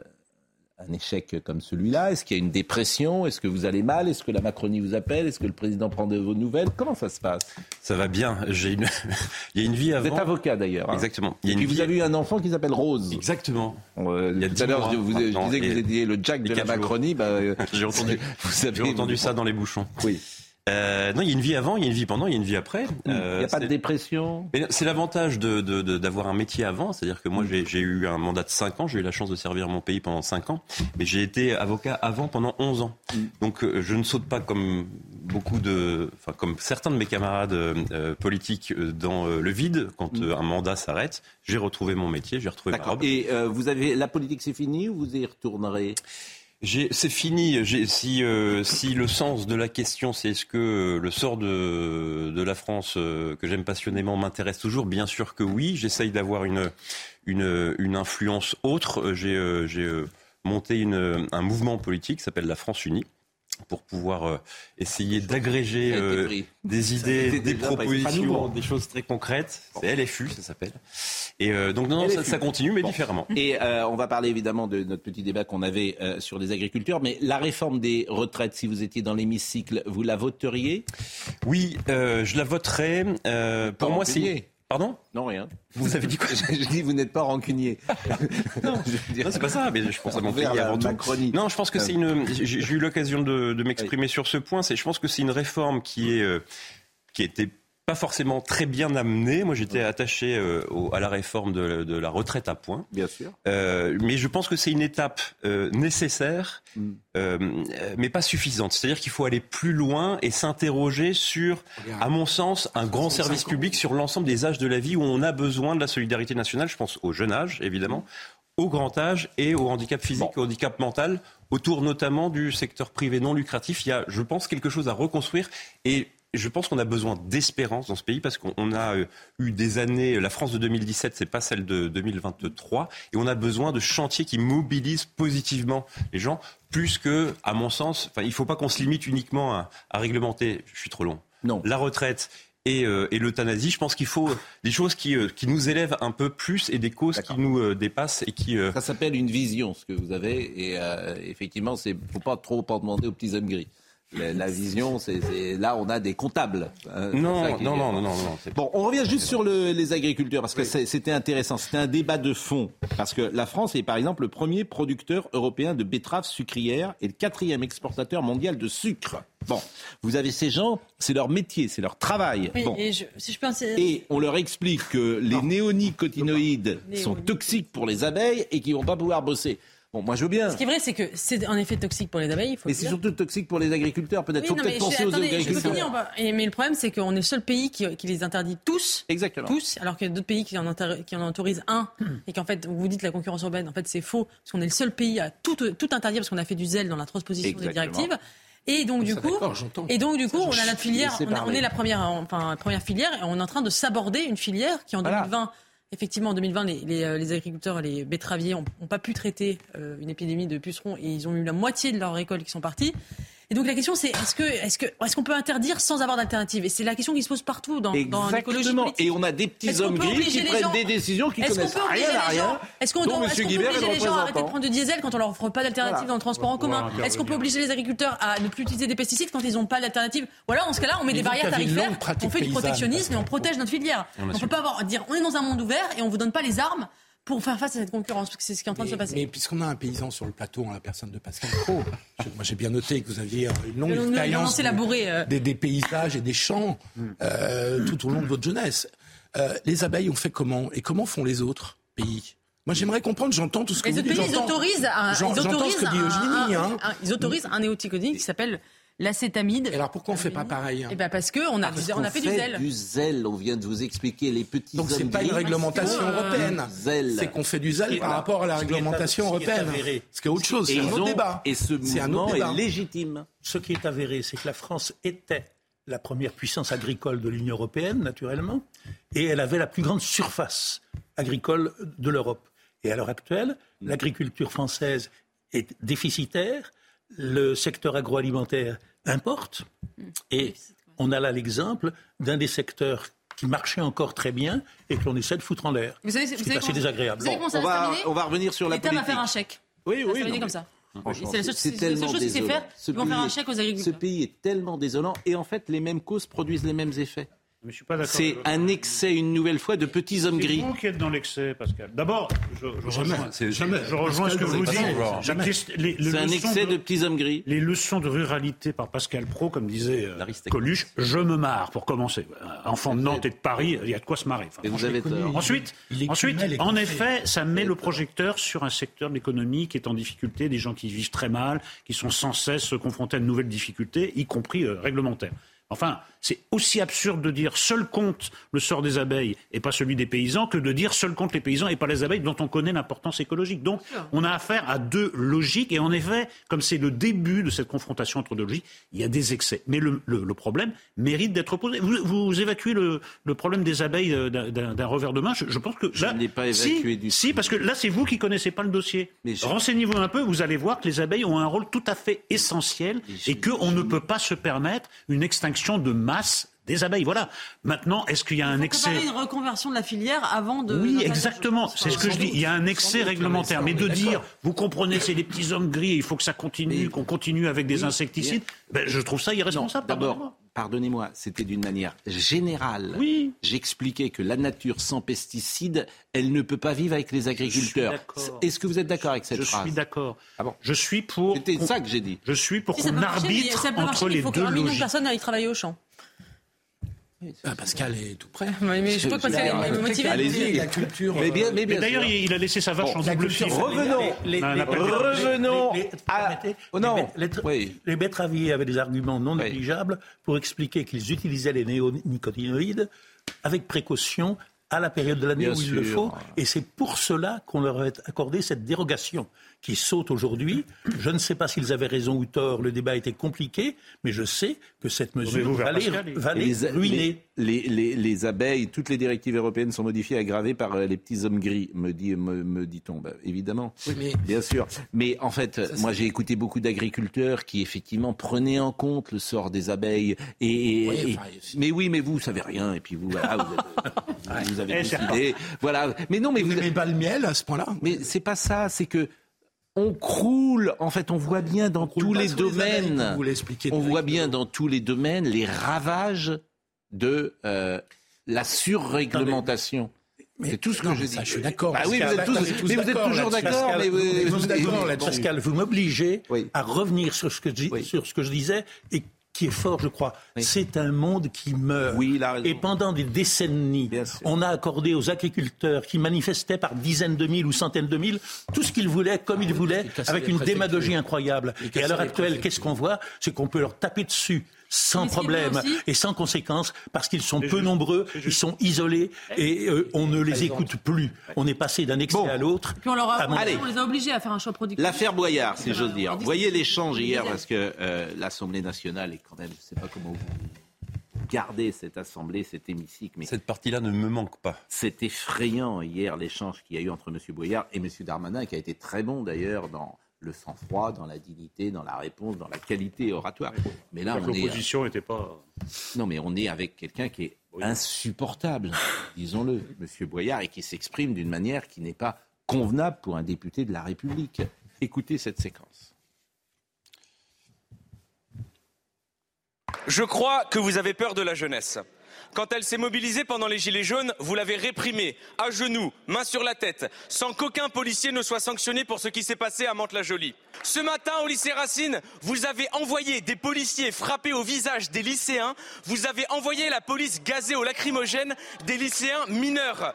un échec comme celui-là? Est-ce qu'il y a une dépression? Est-ce que vous allez mal? Est-ce que la Macronie vous appelle? Est-ce que le président prend de vos nouvelles? Comment ça se passe? Ça va bien. J'ai une... Il y a une vie avant. Vous êtes avocat d'ailleurs. Hein. Exactement. Il y a Et puis vous avez eu un enfant qui s'appelle Rose. Exactement. Euh, il y a tout à l'heure, je, vous, disais que vous étiez le Jack de la Macronie. Bah, J'ai entendu, vous avez entendu ça dans les bouchons. Oui. Euh, non, il y a une vie avant, il y a une vie pendant, il y a une vie après. il n'y a euh, pas de dépression. C'est l'avantage d'avoir de, de, un métier avant. C'est-à-dire que moi, j'ai eu un mandat de 5 ans. J'ai eu la chance de servir mon pays pendant 5 ans. Mais j'ai été avocat avant pendant 11 ans. Mm. Donc, euh, je ne saute pas comme beaucoup de, enfin, comme certains de mes camarades euh, politiques dans le vide quand mm. un mandat s'arrête. J'ai retrouvé mon métier, j'ai retrouvé ma robe. Et vous avez la politique, c'est fini ou vous y retournerez? C'est fini. Si, euh, si le sens de la question, c'est est-ce que euh, le sort de, la France, euh, que j'aime passionnément, m'intéresse toujours Bien sûr que oui. J'essaye d'avoir une, influence autre. J'ai monté une, un mouvement politique qui s'appelle la France Unie pour pouvoir euh, essayer d'agréger euh, des idées, des propositions, des choses très concrètes. C'est LFU, ça s'appelle. Et euh, donc non, ça, continue, mais différemment. Et on va parler évidemment de notre petit débat qu'on avait sur les agriculteurs, mais la réforme des retraites, si vous étiez dans l'hémicycle, vous la voteriez? Oui, je la voterai. pour moi, c'est Pardon? Non, rien. Vous avez dit quoi? Je dis, vous n'êtes pas rancunier. non, c'est pas ça, mais je pense à mon pays avant tout. Non, je pense que c'est une. J'ai eu l'occasion de, de m'exprimer sur ce point. C'est, je pense que c'est une réforme qui est euh, qui été pas forcément très bien amené. Moi, j'étais attaché euh, à la réforme de, la retraite à points. Bien sûr. Euh, mais je pense que c'est une étape euh, nécessaire, mm. mais pas suffisante. C'est-à-dire qu'il faut aller plus loin et s'interroger sur, à mon sens, un grand service public sur l'ensemble des âges de la vie où on a besoin de la solidarité nationale. Je pense au jeune âge, évidemment, au grand âge et au handicap physique, au handicap mental, autour notamment du secteur privé non lucratif. Il y a, je pense, quelque chose à reconstruire et je pense qu'on a besoin d'espérance dans ce pays parce qu'on a euh, eu des années. La France de 2017, c'est pas celle de 2023, et on a besoin de chantiers qui mobilisent positivement les gens, plus que, à mon sens, enfin, il faut pas qu'on se limite uniquement à, réglementer. Je suis trop long. Non. La retraite et, euh, et l'euthanasie. Je pense qu'il faut des choses qui, euh, qui nous élèvent un peu plus et des causes qui nous dépassent et qui. Ça s'appelle une vision, ce que vous avez, et effectivement, c'est faut pas trop en demander aux petits hommes gris la, vision, c'est là on a des comptables. Hein, non, non, non, non, non, Bon, on revient juste sur les agriculteurs parce que c'était intéressant. C'était un débat de fond parce que la France est par exemple le premier producteur européen de betteraves sucrières et le quatrième exportateur mondial de sucre. Bon, vous avez ces gens, c'est leur métier, c'est leur travail. bon. et, je, si je peux et on leur explique que les néonicotinoïdes sont toxiques pour les abeilles et qu'ils vont pas pouvoir bosser. Bon, moi je veux bien. Ce qui est vrai, c'est que c'est en effet toxique pour les abeilles. mais c'est surtout toxique pour les agriculteurs. Peut-être faut peut-être penser aux agriculteurs. mais le problème, c'est qu'on est le seul pays qui, les interdit tous. Exactement. Tous, alors qu'il y a d'autres pays qui en, qui en autorisent un. et qu'en fait, vous dites la concurrence urbaine. En fait, c'est faux. Parce qu'on est le seul pays à tout, tout interdire parce qu'on a fait du zèle dans la transposition des directives. Et donc, du coup, et donc, du coup, on a la filière, on, est la première, enfin, première filière et on est en train de s'aborder une filière qui en 2020 Effectivement, en 2020, les, euh, les, agriculteurs, les betteraviers n'ont pas pu traiter euh, une épidémie de pucerons et ils ont eu la moitié de leurs récoltes qui sont parties. Et donc la question c'est est-ce que est-ce que est-ce qu'on peut interdire sans avoir d'alternative? Et c'est la question qui se pose partout dans, dans l'écologie politique. Et on a des petits hommes gris qui prennent des décisions qui connaissent rien à rien. Est-ce qu'on peut obliger les gens à arrêter de prendre du diesel quand on leur offre pas d'alternative dans le transport en commun Est-ce qu'on peut obliger les agriculteurs à ne plus utiliser des pesticides quand ils n'ont pas d'alternative Voilà, en ce cas-là, on met des barrières tarifaires, on fait du protectionnisme et on protège notre filière. On peut pas avoir dire on est dans un monde ouvert et on vous donne pas les armes pour faire face à cette concurrence, parce que c'est ce qui est en train mais, de se passer. Mais puisqu'on a un paysan sur le plateau, en la personne de Pascal Pro, moi j'ai bien noté que vous aviez une longue expérience euh. des, des, paysages et des champs euh, tout au long de votre jeunesse. Euh, les abeilles ont fait comment? Et comment font les autres pays? Moi, j'aimerais comprendre, j'entends tout ce que les vous dites. Ils autorisent un, ils autorisent ce que dit Eugénie, un, un, ils autorisent un néonicotinoïde qui s'appelle l'acétamide. Et alors pourquoi on ne fait pas pareil Eh ben parce que on a, Parce on a qu'on fait, du zèle. Du zèle, on vient de vous expliquer les petits. Donc c'est pas une réglementation européenne. C'est qu'on fait du zèle par rapport à la réglementation européenne. Ce qui est autre chose. C'est un autre débat. Et ce mouvement est légitime. Ce qui est avéré, c'est que la France était la première puissance agricole de l'Union européenne, naturellement, et elle avait la plus grande surface agricole de l'Europe. Et à l'heure actuelle, l'agriculture française est déficitaire, le secteur agroalimentaire importe, et on a là l'exemple d'un des secteurs qui marchait encore très bien et que l'on essaie de foutre en l'air. Vous savez, c'est assez désagréable. vous savez comment ça on va on va revenir sur la L'État va politique. faire un chèque. Oui, oui. non, comme ça. C'est la seule- chose qu'il sait désolant. faire. Ce Ils vont faire un chèque aux Ce agriculteurs. pays est tellement désolant et en fait, les mêmes causes produisent les mêmes effets. Mais je suis pas d'accord. C'est un excès, une nouvelle fois, de petits hommes C'est gris. vous qui êtes dans l'excès, Pascal. D'abord, je, je Jamais. rejoins, C'est jamais. je rejoins ce que vous dites. C'est un leçons excès de petits hommes gris. Les leçons de ruralité par Pascal Pro, comme disait euh, Coluche, je me marre pour commencer. Un Enfant de Nantes et de Paris, il y a de quoi se marrer. Enfin, Et vous franchement. avez tort. Ensuite, ensuite en effet, ça met le projecteur sur un secteur de l'économie qui est en difficulté, des gens qui vivent très mal, qui sont sans cesse confrontés à de nouvelles difficultés, y compris euh, réglementaires. Enfin, c'est aussi absurde de dire seul compte le sort des abeilles et pas celui des paysans que de dire seul compte les paysans et pas les abeilles dont on connaît l'importance écologique. Donc, on a affaire à deux logiques et en effet, comme c'est le début de cette confrontation entre deux logiques, il y a des excès. Mais le, le- le problème mérite d'être posé. Vous, vous évacuez le, le problème des abeilles euh, d'un- revers de main. Je, je pense que Je là, ne l'ai pas si, évacué du si, parce que là, c'est vous qui connaissez pas le dossier. Mais je- Renseignez-vous un peu, vous allez voir que les abeilles ont un rôle tout à fait essentiel je- et qu'on ne peut pas se permettre une extinction de masse des abeilles. Voilà. Maintenant, est-ce qu'il y a un Il faut excès préparer une reconversion de la filière avant de. oui, exactement. je. C'est ce que je dis. Il y a un excès réglementaire. Mais de dire, vous comprenez, c'est des petits hommes gris, il faut que ça continue, qu'on continue avec des insecticides, ben, je trouve ça irresponsable. D'abord, pardonnez-moi. c'était d'une manière générale. Oui. J'expliquais que la nature sans pesticides, elle ne peut pas vivre avec les agriculteurs. d'accord. Est-ce que vous êtes d'accord avec cette Je phrase? suis d'accord. Ah bon Je suis pour. C'était ça que j'ai dit. Je suis pour Si qu'on arbitre marcher, entre mais les il faut deux qu'un million de logiques. personnes aillent travailler au champ. Ah, Pascal est tout prêt. Mais, mais je crois que Pascal est Allez-y. motivé. Allez-y. La culture. Mais bien, mais Mais bien d'ailleurs, il a laissé sa vache Bon, en double fil. revenons. Les- les-. Revenons les- à- permettez, Oh non. Oui. les betteraviers avaient des arguments non Oui. négligeables pour expliquer qu'ils utilisaient les néonicotinoïdes avec précaution à la période de l'année où il le faut. Et c'est pour cela qu'on leur a accordé cette dérogation qui saute aujourd'hui. Je ne sais pas s'ils avaient raison ou tort, le débat était compliqué, mais je sais que cette mesure va les, va les les, ruiner. les, les- les abeilles, toutes les directives européennes sont modifiées, aggravées par euh, les petits hommes gris, me, dit, me, me dit-on. Bah, évidemment, Oui, mais- bien sûr. Mais en fait, moi j'ai écouté beaucoup d'agriculteurs qui effectivement prenaient en compte le sort des abeilles. Et, et- Oui, et- enfin, aussi. mais oui, mais vous savez rien. Et puis vous, voilà, vous, êtes- vous avez Eh, décidé. Voilà. Mais non, mais Vous vous, n'aimez pas le miel à ce point-là? Mais c'est pas ça. C'est que on croule. En fait, on voit bien dans tous les les domaines. vous l'expliquez on voit bien dans tous les domaines les ravages de euh, la surréglementation. C'est tout ce que Non, je dis. je suis d'accord. Bah oui, vous êtes tous, mais vous êtes toujours d'accord. Mais vous- vous- d'accord vous- là-dessus. Pascal, vous m'obligez Oui. à revenir sur ce, que je, Oui. sur ce que je disais et qui est fort, je crois. Oui. C'est un monde qui meurt. Oui. Et pendant des décennies, on a accordé aux agriculteurs qui manifestaient par dizaines de mille ou centaines de mille tout ce qu'ils voulaient, comme ils voulaient, cassaient avec une démagogie incroyable. Et à l'heure actuelle, qu'est-ce qu'on voit? C'est qu'on peut leur taper dessus sans problème et sans conséquences parce qu'ils sont peu juste. nombreux, ils sont isolés et euh, on ne les écoute plus. On est passé d'un excès Bon. à l'autre. Puis on, leur a. Allez. on les a obligés à faire un choix productif. L'affaire Boyard, si j'ose dire. Vous voyez l'échange hier, parce que euh, l'Assemblée nationale est quand même, je ne sais pas comment vous gardez cette assemblée, cet hémicycle, mais Cette partie-là ne me manque pas. C'est effrayant hier l'échange qu'il y a eu entre M. Boyard et M. Darmanin, qui a été très bon d'ailleurs dans le sang-froid, dans la dignité, dans la réponse, dans la qualité oratoire. Mais là, on est. L'opposition n'était pas. Non, mais on est avec quelqu'un qui est insupportable, disons-le, Monsieur Boyard, et qui s'exprime d'une manière qui n'est pas convenable pour un député de la République. Écoutez cette séquence. Je crois que vous avez peur de la jeunesse. Quand elle s'est mobilisée pendant les Gilets jaunes, vous l'avez réprimée, à genoux, main sur la tête, sans qu'aucun policier ne soit sanctionné pour ce qui s'est passé à Mantes-la-Jolie. Ce matin, au lycée Racine, vous avez envoyé des policiers frapper au visage des lycéens, vous avez envoyé la police gazée au lacrymogène des lycéens mineurs.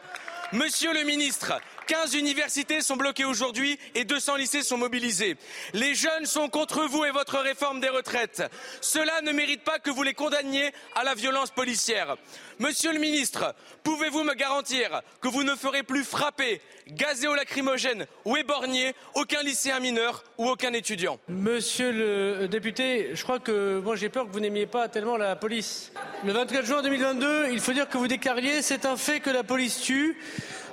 Monsieur le ministre, 15 universités sont bloquées aujourd'hui et 200 lycées sont mobilisés. Les jeunes sont contre vous et votre réforme des retraites. Cela ne mérite pas que vous les condamniez à la violence policière. Monsieur le ministre, pouvez-vous me garantir que vous ne ferez plus frapper, gazer au lacrymogène ou éborgner aucun lycéen mineur ou aucun étudiant? Monsieur le député, je crois que moi j'ai peur que vous n'aimiez pas tellement la police. Le 24 juin 2022, il faut dire que vous déclariez c'est un fait que la police tue.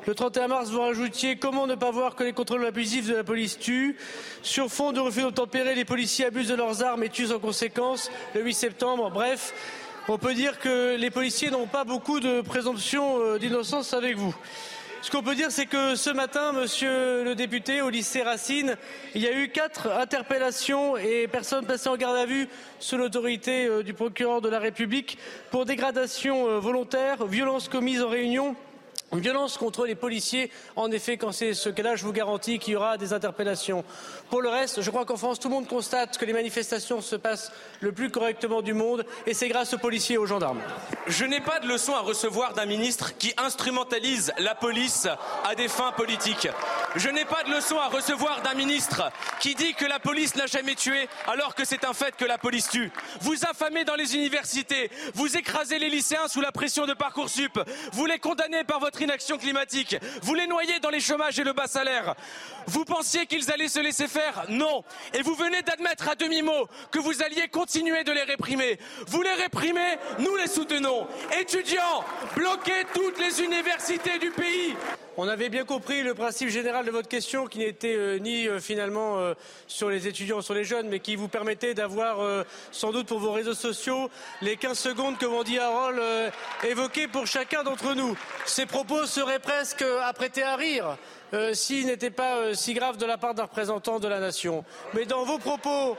Le 31 mars, vous rajoutiez comment ne pas voir que les contrôles abusifs de la police tuent? Sur fond de refus d'obtempérer, les policiers abusent de leurs armes et tuent en conséquence. Le 8 septembre, bref, on peut dire que les policiers n'ont pas beaucoup de présomption euh, d'innocence avec vous. Ce qu'on peut dire, c'est que ce matin, monsieur le député, au lycée Racine, il y a eu quatre interpellations et personnes placées en garde à vue sous l'autorité euh, du procureur de la République pour dégradation euh, volontaire, violence commise en réunion Violence contre les policiers, en effet, quand c'est ce cas-là, je vous garantis qu'il y aura des interpellations. Pour le reste, je crois qu'en France, tout le monde constate que les manifestations se passent le plus correctement du monde, et c'est grâce aux policiers et aux gendarmes. Je n'ai pas de leçon à recevoir d'un ministre qui instrumentalise la police à des fins politiques. Je n'ai pas de leçon à recevoir d'un ministre qui dit que la police n'a jamais tué alors que c'est un fait que la police tue. Vous affamez dans les universités, vous écrasez les lycéens sous la pression de Parcoursup, vous les condamnez par votre inaction climatique, vous les noyez dans les chômages et le bas salaire. Vous pensiez qu'ils allaient se laisser faire Non. Et vous venez d'admettre à demi-mot que vous alliez continuer de les réprimer. Vous les réprimez, nous les soutenons. Étudiants, bloquez toutes les universités du pays. On avait bien compris le principe général de votre question qui n'était euh, ni euh, finalement euh, sur les étudiants, sur les jeunes, mais qui vous permettait d'avoir sans doute pour vos réseaux sociaux les 15 secondes que dit Harold évoquées pour chacun d'entre nous. Ces propos seraient presque apprêtés à rire. s'ils n'étaient pas si graves de la part d'un représentant de la nation. Mais dans vos propos,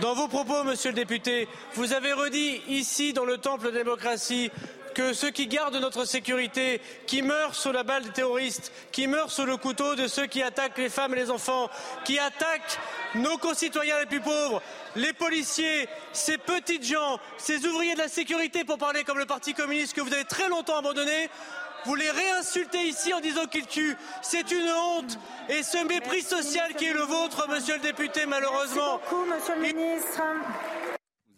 dans vos propos, monsieur le député, vous avez redit ici, dans le temple de la démocratie, que ceux qui gardent notre sécurité, qui meurent sous la balle des terroristes, qui meurent sous le couteau de ceux qui attaquent les femmes et les enfants, qui attaquent nos concitoyens les plus pauvres, les policiers, ces petites gens, ces ouvriers de la sécurité, pour parler comme le Parti communiste que vous avez très longtemps abandonné, vous les réinsultez ici en disant qu'ils tuent. C'est une honte. Et ce mépris social qui est le vôtre, monsieur le député, malheureusement. Merci beaucoup, monsieur le ministre.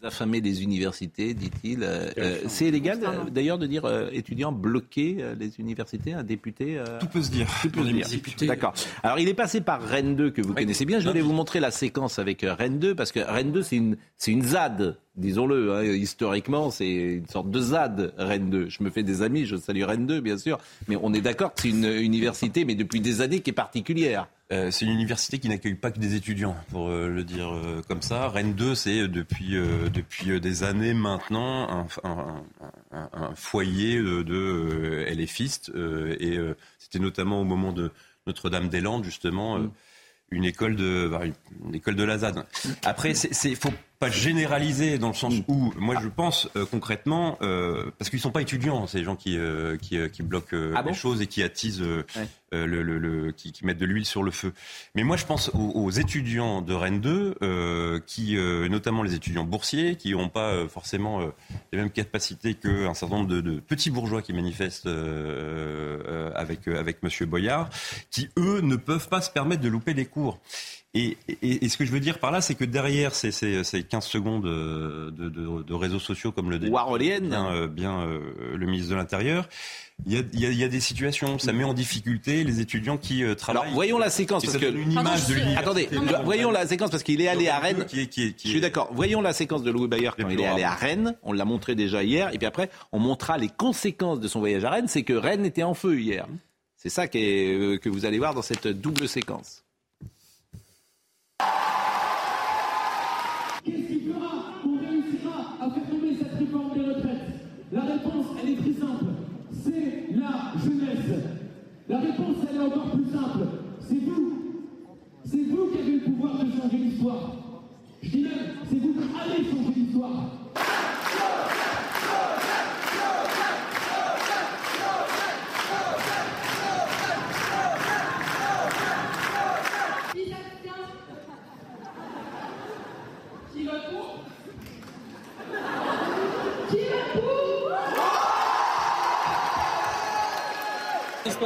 Vous affamez les universités, dit-il. Euh, euh, c'est illégal euh, d'ailleurs de dire étudiants bloquer les universités, un député. Tout peut se dire. Tout peut se dire. D'accord. Alors il est passé par Rennes 2 que vous connaissez bien. Je voulais vous montrer la séquence avec Rennes 2 parce que Rennes 2 c'est une c'est une ZAD disons-le, hein, historiquement, c'est une sorte de ZAD, Rennes 2. Je me fais des amis, je salue Rennes 2, bien sûr, mais on est d'accord que c'est une université, mais depuis des années, qui est particulière. Euh, c'est une université qui n'accueille pas que des étudiants, pour euh, le dire euh, comme ça. Rennes 2, c'est depuis, depuis des années maintenant un, foyer de, de LFistes, et c'était notamment au moment de Notre-Dame-des-Landes, justement. Mm. une école de bah, une, école de la ZAD. Après, il faut pas généraliser dans le sens où, moi je pense euh, concrètement, euh, parce qu'ils sont pas étudiants, ces gens qui, euh, qui, qui, bloquent ah les choses et qui attisent, le, le, le, qui, qui, mettent de l'huile sur le feu. Mais moi je pense aux, étudiants de Rennes 2, qui, notamment les étudiants boursiers, qui n'ont pas forcément les mêmes capacités qu'un certain nombre de, de, petits bourgeois qui manifestent avec, avec Monsieur Boyard, qui eux ne peuvent pas se permettre de louper des cours. Et, ce que je veux dire par là, c'est que derrière ces, 15 secondes de, réseaux sociaux comme le bien, euh, bien euh, le ministre de l'Intérieur, il y, a, des situations, ça met en difficulté les étudiants qui euh, travaillent. Alors voyons la séquence parce que une image de Attendez, voyons la séquence parce qu'il est allé à Rennes. je suis d'accord. Voyons la séquence de Louis Bayer quand il est allé à Rennes. On l'a montré déjà hier et puis après on montrera les conséquences de son voyage à Rennes. C'est que Rennes était en feu hier. C'est ça que vous allez voir dans cette double séquence. Qu'est-ce qu'il fera On réussira à faire tomber cette réforme des retraites? La réponse, elle est très simple. C'est la jeunesse. La réponse, elle est encore plus simple. C'est vous. C'est vous qui avez le pouvoir de changer l'histoire. Je dis même, c'est vous qui allez changer l'histoire.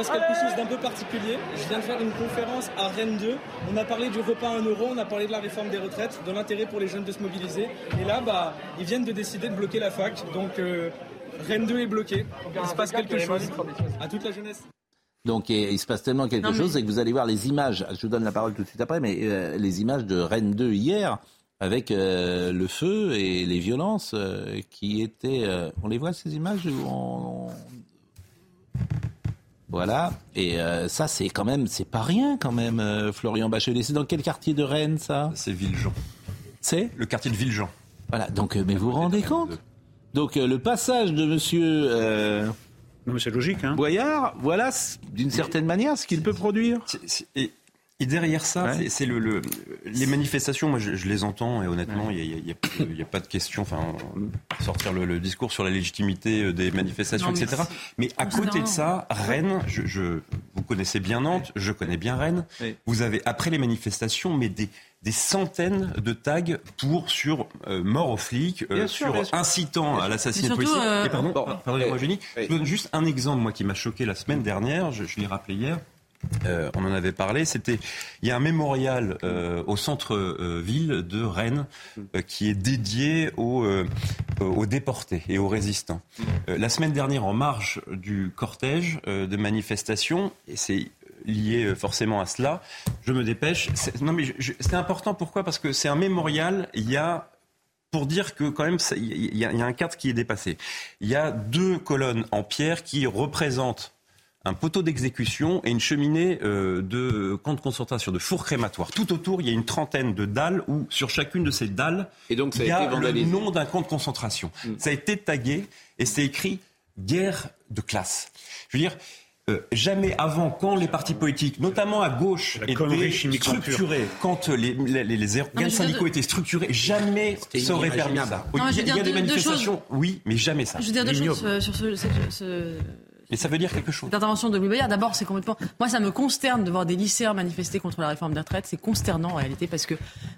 Passe quelque chose d'un peu particulier. Je viens de faire une conférence à Rennes 2. On a parlé du repas à 1 euro, on a parlé de la réforme des retraites, de l'intérêt pour les jeunes de se mobiliser. Et là, bah, ils viennent de décider de bloquer la fac. Donc euh, Rennes 2 est bloqué. Il se passe quelque chose. À toute la jeunesse. Donc et il se passe tellement quelque Non, mais- chose, c'est que vous allez voir les images. Je vous donne la parole tout de suite après, mais euh, les images de Rennes 2 hier avec euh, le feu et les violences euh, qui étaient. euh, on les voit ces images on- Voilà. Et euh, ça, c'est quand même, c'est pas rien quand même, euh, Florian Bachelet. C'est dans quel quartier de Rennes ça? C'est Villejean. C'est? Le quartier de Villejean. Voilà. Donc, euh, mais vous vous rendez compte? Donc euh, le passage de Monsieur. euh, Non, mais c'est logique. Hein. Boyard, voilà d'une certaine manière ce qu'il peut produire. Et, et derrière ça, c'est- c'est le, le- les manifestations. Moi, je, je les entends et honnêtement, il n'y a, il y a- il y a pas de question. Enfin, sortir le, le discours sur la légitimité euh, des manifestations, Non, mais etc. Mais à c'est côté de dingue. ça, Rennes, je, je- vous connaissez bien Nantes, je connais bien Rennes. Vous avez après les manifestations, mais des des centaines de tags pour sur euh, mort aux flics, euh, sûr, sur incitant à l'assassinat policier. euh, Et pardon, bon, pardonnez-moi, oui. Eugénie, je vous donne juste un exemple, moi, qui m'a choqué la semaine dernière. Je, je l'ai rappelé hier. Euh, on en avait parlé. C'était il y a un mémorial euh, au centre-ville de Rennes euh, qui est dédié aux, euh, déportés et aux résistants. Euh, la semaine dernière, en marge du cortège euh, de manifestations, et c'est lié euh, forcément à cela, je me dépêche. Non mais c'est important. Pourquoi? Parce que c'est un mémorial. Il y a pour dire que quand même il y a un cadre qui est dépassé. Il y a deux colonnes en pierre qui représentent un poteau d'exécution et une cheminée euh, de camp de concentration, de four crématoire. Tout autour, il y a une trentaine de dalles où sur chacune de ces dalles, Et donc, ça a il y a le nom d'un camp de concentration. Ça a été tagué et c'est écrit guerre de classe. Je veux dire. euh, jamais avant, quand les partis politiques, notamment à gauche, étaient structurés, quand les, les, les- les mais organes syndicaux étaient structurés, jamais ça aurait permis ça. Non, il y a, des deux manifestations, choses. oui, mais jamais ça. Je veux dire deux choses sur ce, cette- ce- Mais ça veut dire quelque chose. cette intervention de Louis Boyard. D'abord, c'est complètement. Moi, ça me consterne de voir des lycéens manifester contre la réforme des retraites. C'est consternant en réalité parce que,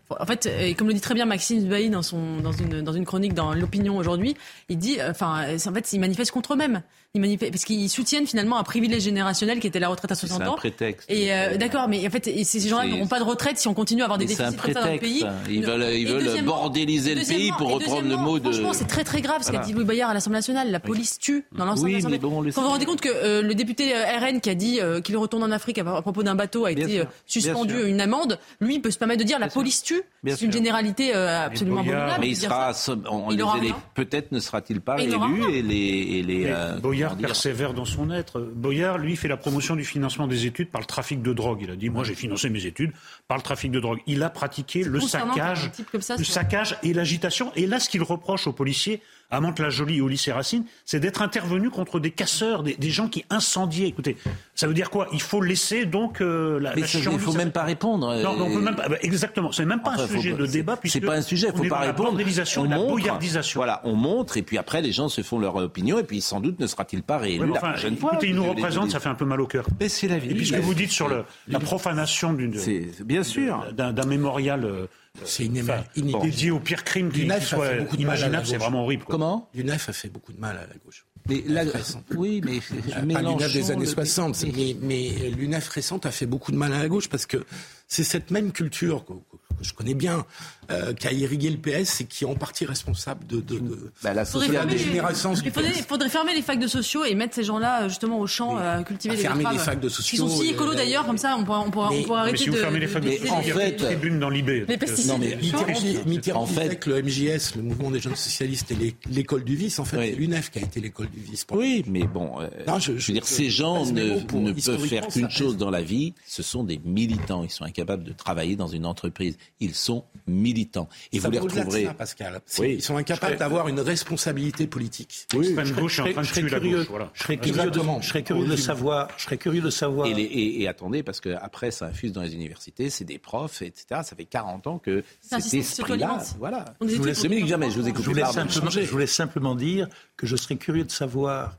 en fait, et comme le dit très bien Maxime Bailly dans son dans une dans une chronique dans l'opinion aujourd'hui, il dit, euh, enfin, en fait, ils manifestent contre eux-mêmes. Ils manifestent parce qu'ils soutiennent finalement un privilège générationnel qui était la retraite à 60 C'est un ans. prétexte. Et euh, d'accord, mais en fait, et ces gens-là n'auront pas de retraite si on continue à avoir des déficits comme ça dans le prétexte. pays. Ils veulent, ils veulent bordéliser le pays pour reprendre le mot de. Franchement, c'est très très grave ce qu'a dit Louis Boyard à l'Assemblée nationale. La police tue dans l'ensemble Oui, de l'Assemblée. bon, on le Quand vous vous rendez compte que euh, le député euh, RN qui a dit euh, qu'il retourne en Afrique à, à propos d'un bateau a été sûr, euh, suspendu une amende, lui il peut se permettre de dire la police tue. C'est une généralité euh, absolument abominable. Mais il sera, peut-être ne sera-t-il pas rien. et les, Boyard persévère dans son être. Boyard, lui, fait la promotion du financement des études par le trafic de drogue. Il a dit, moi, j'ai financé mes études par le trafic de drogue. Il a pratiqué le saccage, ça le saccage et l'agitation. Et là, ce qu'il reproche aux policiers, à Mantes-la-Jolie au lycée Racine, c'est d'être intervenu contre des casseurs, des, des gens qui incendiaient. Écoutez, ça veut dire quoi? Il faut laisser donc euh, la, Mais la il chienlit, faut ça- même pas répondre. Non, mais on euh, peut même pas. bah, exactement. C'est même pas Enfin, un sujet pas- de c'est- débat. C'est puisque pas un sujet, on faut pas répondre. bordélisation, On la montre, boyardisation. Voilà, on montre et puis après les gens se font leur opinion et puis sans doute ne sera-t-il pas réélu Ouais, mais la enfin, prochaine fois. écoutez, il nous représente, ça fait un peu mal au cœur. Mais c'est la vie. Et puis ce que vous dites sur le, la profanation d'une, bien sûr, d'un, d'un mémorial euh, C'est une enfin, une- dédié au pire crime qui, qui soit imaginable, c'est vraiment horrible. quoi. Comment? L'UNEF a fait beaucoup de mal à la gauche. Mais la... oui, mais l'UNEF des années le- 60, mais, mais l'UNEF récente a fait beaucoup de mal à la gauche parce que c'est cette même culture que, je connais bien euh, qui a irrigué le PS et qui est en partie responsable de, de, de, Bah, la les- dégénérescence du Il faudrait, PS. faudrait fermer les facs de sociaux et mettre ces gens-là euh, justement au champ à cultiver à des fermer les facs de sociaux, sont si euh, écolos d'ailleurs, comme ça on pourra, on pourra, on Mais- pourra Mais arrêter si vous de. fermez les facs de sociaux, en fait- de tribunes dans l'IB. Les pesticides. Non, mais Mitterrand, En fait- le MJS, le mouvement des jeunes socialistes, est l'é- l'école du vice. En fait, c'est l'UNEF qui a été l'école du vice. Oui, mais bon, euh, je- veux dire, ces gens ne, mots pour- ne peuvent faire qu'une chose dans la vie, ce sont des militants. Ils sont incapables de travailler dans une entreprise. Ils sont militants. Et ça vous les retrouverez. ça, Pascal. Oui. Ils sont incapables d'avoir une responsabilité politique. Oui, Je gauche serais curieux. Voilà. je serais curieux de, Exactement. je serais curieux de savoir, je serais curieux de savoir. Et, les- et- et attendez, parce qu'après, ça infuse dans les universités, c'est des profs, etc. Ça fait 40 ans que cet esprit-là, voilà. On Je vous laisse Jamais, je vous écoute. Je voulais, Pardon. simplement, je voulais simplement dire que je serais curieux de savoir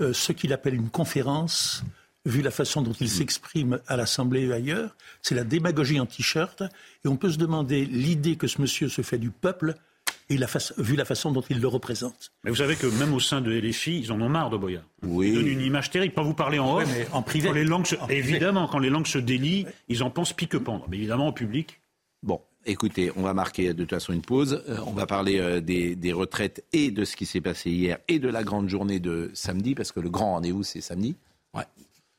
euh, ce qu'il appelle une conférence, vu la façon dont il s'exprime à l'Assemblée et ailleurs. C'est la démagogie en t-shirt. Et on peut se demander l'idée que ce monsieur se fait du peuple, et la vu la façon dont il le représente. Mais vous savez que même au sein de LFI, ils en ont marre de Boyard. Oui. Ils donnent une image terrible. Pas vous parler en off. Oui, mais en privé. Quand les langues se- En privé. Évidemment, quand les langues se délient, ils en pensent pique-pendre. Mais évidemment, au public. Bon, écoutez, on va marquer de toute façon une pause. Euh, on va parler euh, des, des retraites et de ce qui s'est passé hier et de la grande journée de samedi, parce que le grand rendez-vous, c'est samedi. Ouais.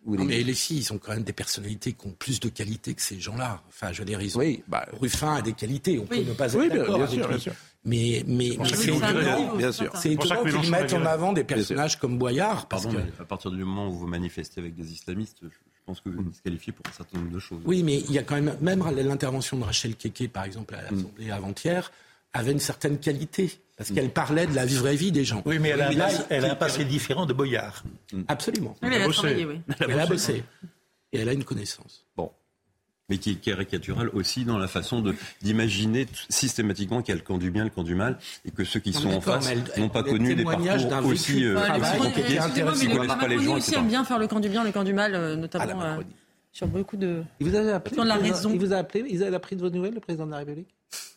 Vous Non, mais les filles, ils ont quand même des personnalités qui ont plus de qualité que ces gens-là. Enfin, je veux dire, ils ont... Oui, bah, Ruffin a des qualités, on peut ne pas être Oui, bien- d'accord bien avec sûr, lui. bien sûr. Mais, mais, mais ça c'est étonnant, Mélenchon bien sûr. c'est étonnant qu'ils mettent en avant des personnages comme Boyard. Parce Pardon, que... mais à partir du moment où vous manifestez avec des islamistes, je, pense que vous êtes disqualifié pour un certain nombre de choses. Oui, mais il y a quand même, même l'intervention de Rachel Keke, par exemple, à l'Assemblée avant-hier, avait une certaine qualité. Parce qu'elle parlait de la vraie vie des gens. Oui, mais elle a, un, là, passé- elle a un passé différent de Boyard. Absolument. Oui, elle a bossé. oui. Elle a bossé. Et elle a une connaissance. Bon. Mais qui est caricatural aussi dans la façon d'imaginer systématiquement qu'il y a le camp du bien, le camp du mal, et que ceux qui Non, sont en face n'ont pas connu des parcours aussi euh, Ah, Euh, qui mais Ils les connaissent pas les gens, aussi aiment bien faire le camp du bien, le camp du mal, euh, notamment euh, Macronie. sur beaucoup de. Il vous a appelé. Il vous a appelé Ils avaient appris de vos nouvelles, le président de la République?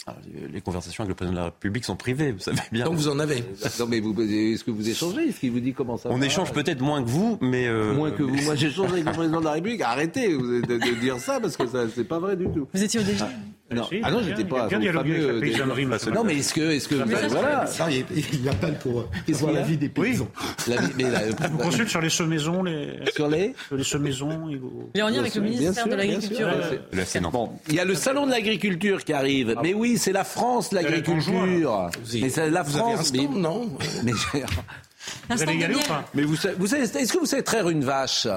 Alors, les- conversations avec le président de la République sont privées, vous savez bien. Donc vous en avez. Non, mais vous, est-ce que vous échangez? Est-ce qu'il vous dit comment ça On va? échange peut-être moins que vous, mais euh, Moins que vous. Moi, j'échange avec le président de la République. Arrêtez de, de- de dire ça parce que ça, c'est pas vrai du tout. Vous étiez au DG Non. Si, ah non, a j'étais bien- pas. il a bien dialogué avec fameux la des- paysannerie, Non, mais est-ce que, est-ce que, Mais ça, voilà. Non, il, il appelle pour, Qu'est-ce pour qu'il y la a vie des paysans. La vie- mais la- vous consulte sur les semaisons, les, sur les. sur les semaisons. ils vous- Il est en lien avec le ministère sûr, de l'Agriculture. euh. Bon, il y a le salon de l'agriculture qui arrive. Mais oui, c'est la France, l'agriculture. Mais c'est la Vous avez un France. stand, mais- non mais, Vous allez y aller ou pas mais vous savez, est-ce que vous savez traire une vache?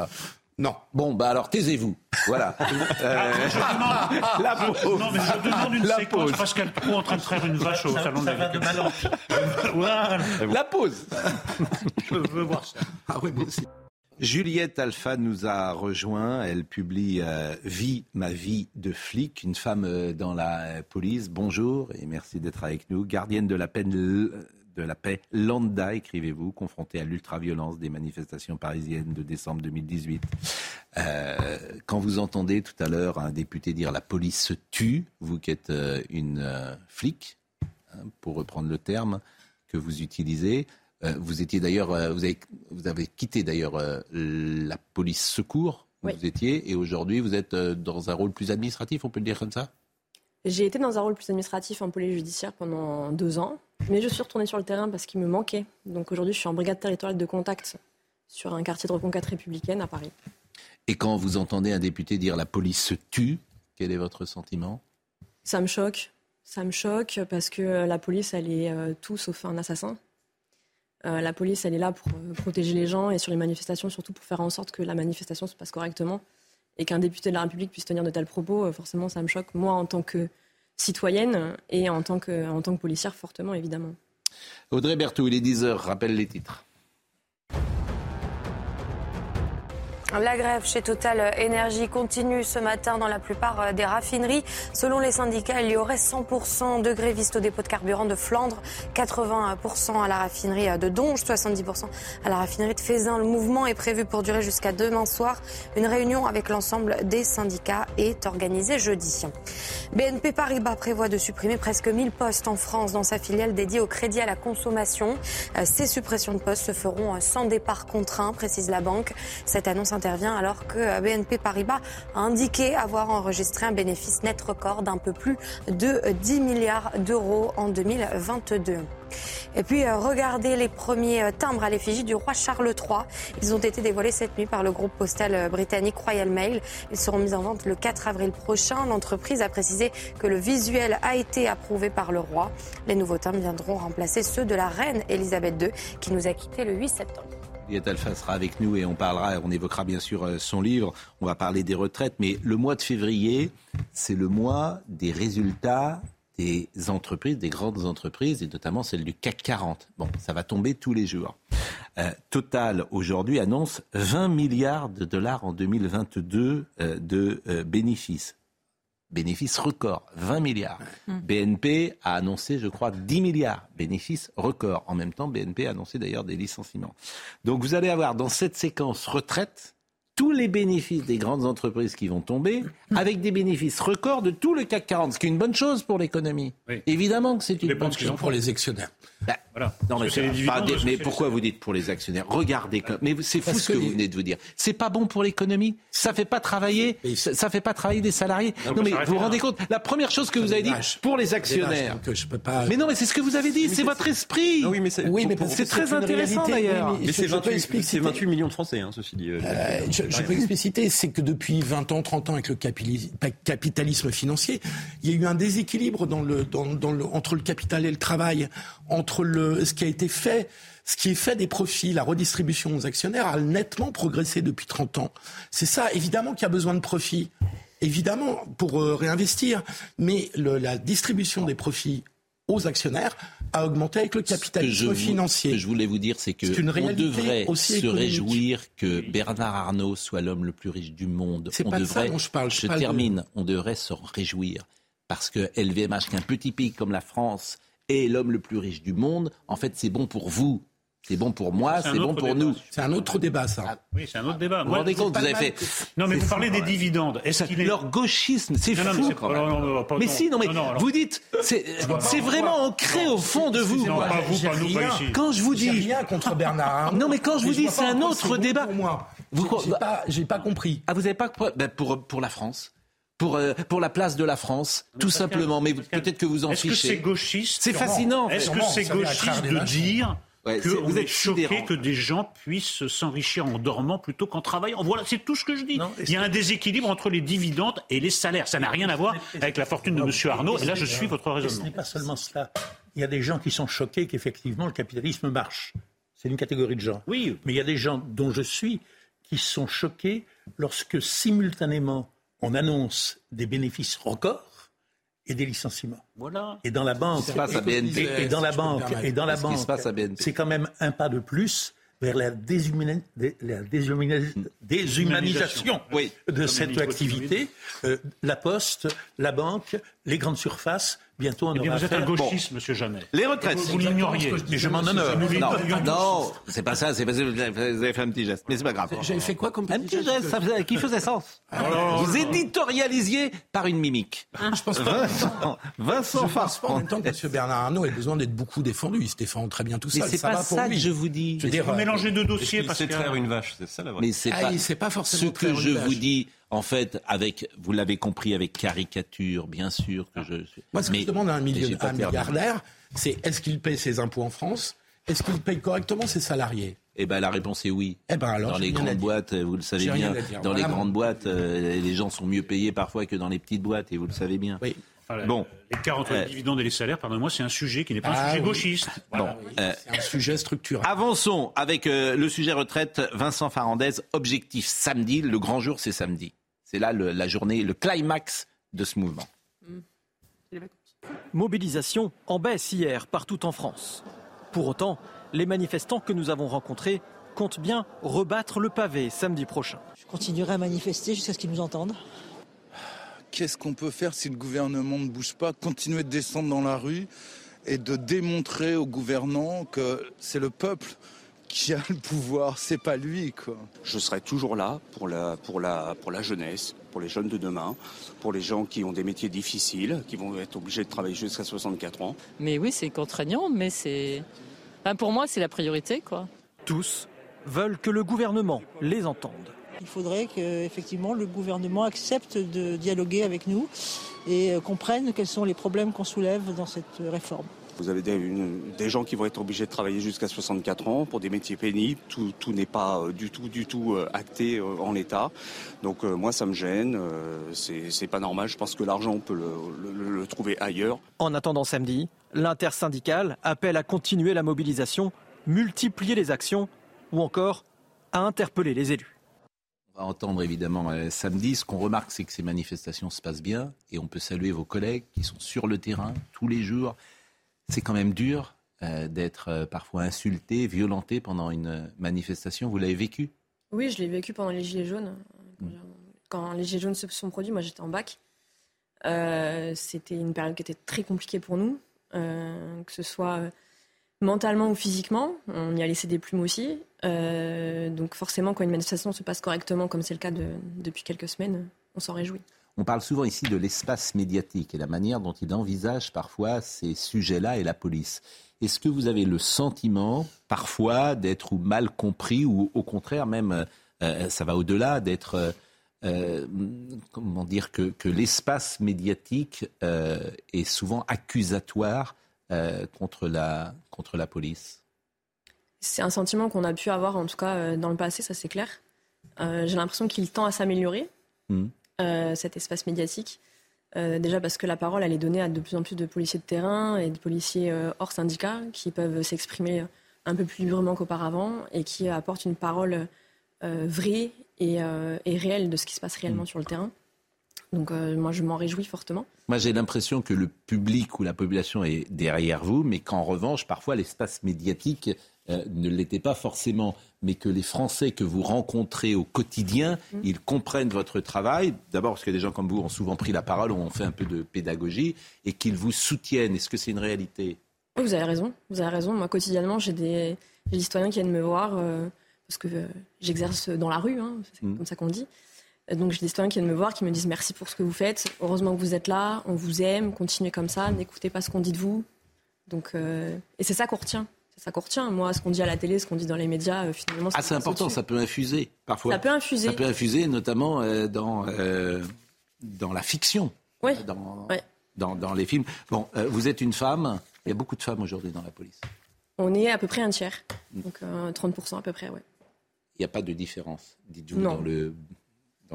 Non. Bon, bah alors taisez-vous. Voilà. Euh, la pause. Non, mais je demande une La séquence pause. Pascal Pro en train de traire une vache au salon de l'agriculture. Voilà. La pause. Je veux voir ça. Ah oui, moi aussi. Juliette Alpha nous a rejoint. Elle publie euh, Vie, ma vie de flic, une femme euh, dans la police. Bonjour et merci d'être avec nous. Gardienne de la, peine, l- de la paix, lambda, écrivez-vous, confrontée à l'ultraviolence des manifestations parisiennes de décembre 2018. Euh, quand vous entendez tout à l'heure un député dire la police se tue, vous qui êtes euh, une euh, flic, hein, pour reprendre le terme que vous utilisez, vous étiez d'ailleurs, vous, avez, vous avez quitté d'ailleurs la police secours où Oui. vous étiez, et aujourd'hui vous êtes dans un rôle plus administratif, on peut le dire comme ça? J'ai été dans un rôle plus administratif en police judiciaire pendant deux ans, mais je suis retournée sur le terrain parce qu'il me manquait. Donc aujourd'hui, je suis en brigade territoriale de contact sur un quartier de reconquête républicaine à Paris. Et quand vous entendez un député dire la police se tue, quel est votre sentiment? Ça me choque. Ça me choque parce que euh, la police, elle est euh, tout sauf un assassin. Euh, la police, elle est là pour euh, protéger les gens et sur les manifestations, surtout pour faire en sorte que la manifestation se passe correctement. Et qu'un député de la République puisse tenir de tels propos, forcément, ça me choque. Moi, en tant que citoyenne et en tant que, en tant que policière, fortement, évidemment. Audrey Berthoud, il est 10h, rappelle les titres. La grève chez Total Énergie continue ce matin dans la plupart euh, des raffineries. Selon les syndicats, il y aurait 100% de grévistes au dépôt de carburant de Flandre, 80% à la raffinerie de Donge, 70% à la raffinerie de Fézin. Le mouvement est prévu pour durer jusqu'à demain soir. Une réunion avec l'ensemble des syndicats est organisée jeudi. BNP Paribas prévoit de supprimer presque 1000 postes en France dans sa filiale dédiée au crédit à la consommation. Euh, Ces suppressions de postes se feront euh, sans départ contraint, précise la banque. Cette annonce intervient alors que euh, BNP Paribas a indiqué avoir enregistré un bénéfice net record d'un peu plus de 10 milliards d'euros en 2022. Et puis, euh, regardez les premiers euh, timbres à l'effigie du roi Charles III. Ils ont été dévoilés cette nuit par le groupe postal britannique Royal Mail. Ils seront mis en vente le 4 avril prochain. L'entreprise a précisé que le visuel a été approuvé par le roi. Les nouveaux timbres viendront remplacer ceux de la reine Elisabeth II qui nous a quittés le 8 septembre. Liette Alpha sera avec nous et on parlera, on évoquera bien sûr euh, son livre, on va parler des retraites, mais le mois de février, c'est le mois des résultats des entreprises, des grandes entreprises, et notamment celle du CAC 40. Bon, ça va tomber tous les jours. Euh, Total, aujourd'hui, annonce 20 milliards de dollars en 2022 euh, de euh, bénéfices. Bénéfices record, 20 milliards. BNP a annoncé, je crois, 10 milliards. Bénéfices record. En même temps, BNP a annoncé d'ailleurs des licenciements. Donc vous allez avoir dans cette séquence retraite tous les bénéfices des grandes entreprises qui vont tomber, avec des bénéfices records de tout le CAC 40, ce qui est une bonne chose pour l'économie. Évidemment que c'est une bonne chose pour les actionnaires. Bah, Non, mais, pas des- pourquoi vous dites pour les actionnaires Regardez, comme- mais c'est fou ce que, que vous venez de vous dire. C'est pas bon pour l'économie. Ça fait pas travailler. Ça, ça fait pas travailler des salariés. Non, Non, mais vous vous rendez compte La première chose que vous avez dit pour les actionnaires. vaches, donc, je peux pas- Mais non, mais c'est ce que vous avez dit. C'est votre esprit. oui, mais c'est Oui, très intéressant, d'ailleurs. Mais c'est je- je peux 28, expliquer. c'est 28 millions de Français, hein, ceci dit. euh, Euh, je, je peux expliciter, c'est que depuis 20 ans, 30 ans, avec le capitalisme financier, il y a eu un déséquilibre dans le, dans, dans le, entre le capital et le travail, entre le, ce qui a été fait, ce qui est fait des profits, la redistribution aux actionnaires a nettement progressé depuis 30 ans. C'est ça, évidemment qu'il y a besoin de profits, évidemment, pour euh, réinvestir, mais le- la distribution des profits aux actionnaires a augmenté avec le capitalisme je, vous- financier. ce que je voulais vous dire, c'est que on devrait aussi se réjouir que Bernard Arnault soit l'homme le plus riche du monde. C'est pas de ça devrait, dont je parle, je parle de- termine. On devrait se réjouir parce que LVMH, qu'un petit pays comme la France est l'homme le plus riche du monde, en fait, c'est bon pour vous. C'est bon pour moi, C'est bon pour débat. nous. C'est un autre débat, ça. Oui, c'est un autre débat. Vous vous rendez compte, vous avez fait. Non, mais vous parlez des même. dividendes. Est-ce est... Leur gauchisme, c'est Non, non, mais fou c'est- quand même. non, non, non, pas- mais non. si, non, mais Non, non, alors- vous dites, c'est vraiment ancré au fond de vous. Non, pas vous, pas nous, pas ici. Quand je vous J'ai dis, rien contre Bernard Arnault. Non, mais quand je vous dis, c'est un autre débat. Pour moi, Vous J'ai- pas, compris. Ah, vous n'avez pas pour pour la France, pour euh, pour la place de la France, tout simplement. Mais peut-être que vous en Est-ce que c'est fichez. gauchiste C'est fascinant. en fait. Est-ce que c'est gauchiste de dire Ouais, qu'on vous êtes choqué sidérant. que des gens puissent s'enrichir en dormant plutôt qu'en travaillant? Voilà, c'est tout ce que je dis. Non, Il y a un déséquilibre entre les dividendes et les salaires. Ça n'a rien à voir avec la fortune de M. Arnault. Et là, je suis votre Et ce raisonnement. n'est pas seulement cela? Il y a des gens qui sont choqués qu'effectivement le capitalisme marche. C'est une catégorie de gens. Oui. Mais il y a des gens dont je suis qui sont choqués lorsque simultanément on annonce des bénéfices records et des licenciements. Voilà. Et dans la banque, et, dans la banque, et dans la banque, c'est quand même un pas de plus vers la, déshumani- dé- la déshumani- déshumanisation Oui. de cette activité. Euh, la poste, la banque, les grandes surfaces. Bientôt, on Eh bien, aura vous êtes un gauchiste, monsieur Janet. Les retraites. Vous, vous l'ignoriez. Mais je m'en honore. Nous Non, non, c'est pas ça, c'est parce que vous avez fait un petit geste. Mais c'est pas grave. J'avais fait quoi comme Un petit geste ça faisait- qui faisait sens. Vous éditorialisiez par une mimique. Je pense pas. Vincent, Vincent Je pense pas en même temps que M. Bernard Arnault ait besoin d'être beaucoup défendu. Il se défend très bien tout Mais seul. c'est ça pas ça que je vous dis. Je veux dire, Vous mélangez deux dossiers parce que... traire une vache, c'est ça la vraie. Mais c'est Ah, pas sait pas forcément ce que je vous dis. En fait, avec, vous l'avez compris, avec caricature, bien sûr que je. Moi, ce que je demande à un, million- un milliardaire, c'est est-ce qu'il paye ses impôts en France? Est-ce qu'il paye correctement ses salariés? Eh ben, la réponse est oui. Eh ben alors, dans les grandes boîtes, vous le savez bien, dans les grandes boîtes, euh, les gens sont mieux payés parfois que dans les petites boîtes, et vous le savez bien. Oui. Voilà. Bon. L'écart entre Euh, les dividendes et les salaires, pardonnez-moi, c'est un sujet qui n'est pas un Ah sujet oui. gauchiste. Voilà. Bon, euh, C'est un sujet structurel. Avançons avec euh, le sujet retraite. Vincent Farandez, objectif samedi. Le grand jour, c'est samedi. C'est là le- la journée, le climax de ce mouvement. Mobilisation en baisse hier partout en France. Pour autant, les manifestants que nous avons rencontrés comptent bien rebattre le pavé samedi prochain. Je continuerai à manifester jusqu'à ce qu'ils nous entendent. Qu'est-ce qu'on peut faire si le gouvernement ne bouge pas? Continuer de descendre dans la rue et de démontrer aux gouvernants que c'est le peuple qui a le pouvoir, c'est pas lui quoi. Je serai toujours là pour la, pour, la, pour la jeunesse, pour les jeunes de demain, pour les gens qui ont des métiers difficiles, qui vont être obligés de travailler jusqu'à 64 ans. Mais oui, c'est contraignant, mais c'est. Enfin, pour moi, c'est la priorité, quoi. Tous veulent que le gouvernement les entende. Il faudrait que effectivement le gouvernement accepte de dialoguer avec nous et euh, comprenne quels sont les problèmes qu'on soulève dans cette euh, réforme. Vous avez des, une- des gens qui vont être obligés de travailler jusqu'à 64 ans pour des métiers pénibles. Tout, tout n'est pas euh, du tout, du tout euh, acté euh, en l'état. Donc euh, moi, ça me gêne. euh, c'est c'est pas normal. Je pense que l'argent, on peut le, le- le trouver ailleurs. En attendant samedi, l'intersyndicale appelle à continuer la mobilisation, multiplier les actions ou encore à interpeller les élus. On va entendre évidemment euh, samedi. Ce qu'on remarque, c'est que ces manifestations se passent bien et on peut saluer vos collègues qui sont sur le terrain tous les jours. C'est quand même dur euh, d'être euh, parfois insulté, violenté pendant une manifestation. Vous l'avez vécu? Oui, je l'ai vécu pendant les Gilets jaunes. Quand les Gilets jaunes se sont produits, moi j'étais en bac. C'était une période qui était très compliquée pour nous, que ce soit mentalement ou physiquement. On y a laissé des plumes aussi. Euh, donc forcément, quand une manifestation se passe correctement, comme c'est le cas depuis quelques semaines, on s'en réjouit. On parle souvent ici de l'espace médiatique et la manière dont il envisage parfois ces sujets-là et la police. Est-ce que vous avez le sentiment parfois d'être mal compris ou au contraire même, euh, ça va au-delà, d'être... Euh, comment dire que, que l'espace médiatique est souvent accusatoire contre, la, contre la police? C'est un sentiment qu'on a pu avoir, en tout cas euh, dans le passé, ça c'est clair. Euh, j'ai l'impression qu'il tend à s'améliorer, hmm. Euh, cet espace médiatique. déjà parce que la parole, elle est donnée à de plus en plus de policiers de terrain et de policiers hors syndicat qui peuvent s'exprimer un peu plus librement qu'auparavant et qui apportent une parole vraie et, réelle de ce qui se passe réellement hmm. sur le terrain. Donc moi, je m'en réjouis fortement. Moi, j'ai l'impression que le public ou la population est derrière vous, mais qu'en revanche, parfois, l'espace médiatique euh, ne l'était pas forcément, mais que les Français que vous rencontrez au quotidien, mm. ils comprennent votre travail. D'abord parce que des gens comme vous ont souvent pris la parole, ont fait un peu de pédagogie, et qu'ils vous soutiennent. Est-ce que c'est une réalité? Vous avez raison. Vous avez raison. Moi, quotidiennement, j'ai des, citoyens qui viennent me voir euh, parce que euh, j'exerce dans la rue, hein, c'est mm. comme ça qu'on dit. Donc j'ai des citoyens qui viennent me voir, qui me disent merci pour ce que vous faites. Heureusement que vous êtes là, on vous aime, continuez comme ça, n'écoutez pas ce qu'on dit de vous. Donc, et c'est ça qu'on retient ça qu'on retient. Moi, ce qu'on dit à la télé, ce qu'on dit dans les médias, euh, finalement. Ah, c'est important, ça peut infuser parfois. Ça peut infuser. Ça peut infuser, notamment euh, dans, euh, dans la fiction. Oui. Dans, dans, les films. Bon, vous êtes une femme. Il y a beaucoup de femmes aujourd'hui dans la police. On est à peu près un tiers. Mm. Donc 30% à peu près, ouais. Il n'y a pas de différence, dites-vous, dans le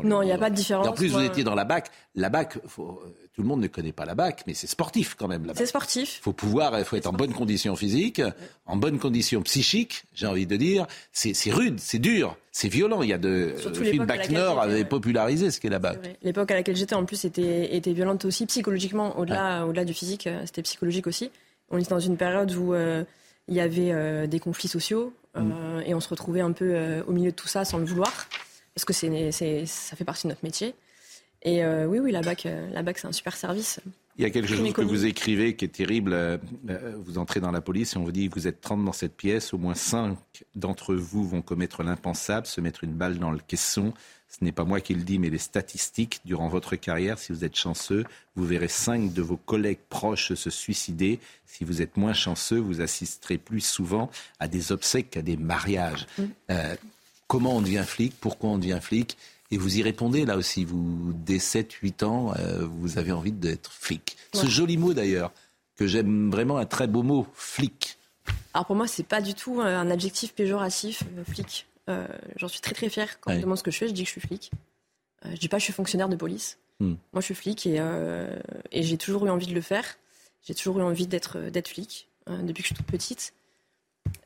non, il n'y a pas de différence. en plus, vous étiez dans la BAC. La BAC, faut, tout le monde ne connaît pas la BAC, mais c'est sportif quand même. C'est sportif. Il faut pouvoir, il faut être en bonne condition physique, en bonne condition psychique, j'ai envie de dire. C'est rude, c'est dur, c'est violent. Il y a de. le film Bac Nord avait popularisé ce qu'est la BAC. L'époque à laquelle j'étais, en plus, était, était violente aussi psychologiquement, au-delà au-delà du physique, euh, c'était psychologique aussi. On était dans une période où euh, il y avait euh, des conflits sociaux mm. et on se retrouvait un peu au milieu de tout ça sans le vouloir parce que c'est, ça fait partie de notre métier. Et euh, oui, oui, la BAC, euh, la BAC c'est un super service. Il y a quelque chose que vous écrivez qui est terrible. Euh, vous entrez dans la police et on vous dit vous êtes 30 dans cette pièce, au moins 5 d'entre vous vont commettre l'impensable, se mettre une balle dans le caisson. Ce n'est pas moi qui le dis, mais les statistiques. Durant votre carrière, si vous êtes chanceux, vous verrez 5 de vos collègues proches se suicider. Si vous êtes moins chanceux, vous assisterez plus souvent à des obsèques qu'à des mariages. Mm comment on devient flic, pourquoi on devient flic? Et vous y répondez là aussi. Vous, dès 7-8 ans, euh, vous avez envie d'être flic. Ce joli mot d'ailleurs, que j'aime vraiment, un très beau mot, flic. Alors pour moi, c'est pas du tout un adjectif péjoratif, euh, flic. Euh, j'en suis très très fière. Quand on me demande ce que je fais, je dis que je suis flic. je dis pas que je suis fonctionnaire de police. Hmm. Moi, je suis flic et, et j'ai toujours eu envie de le faire. J'ai toujours eu envie d'être flic depuis que je suis toute petite.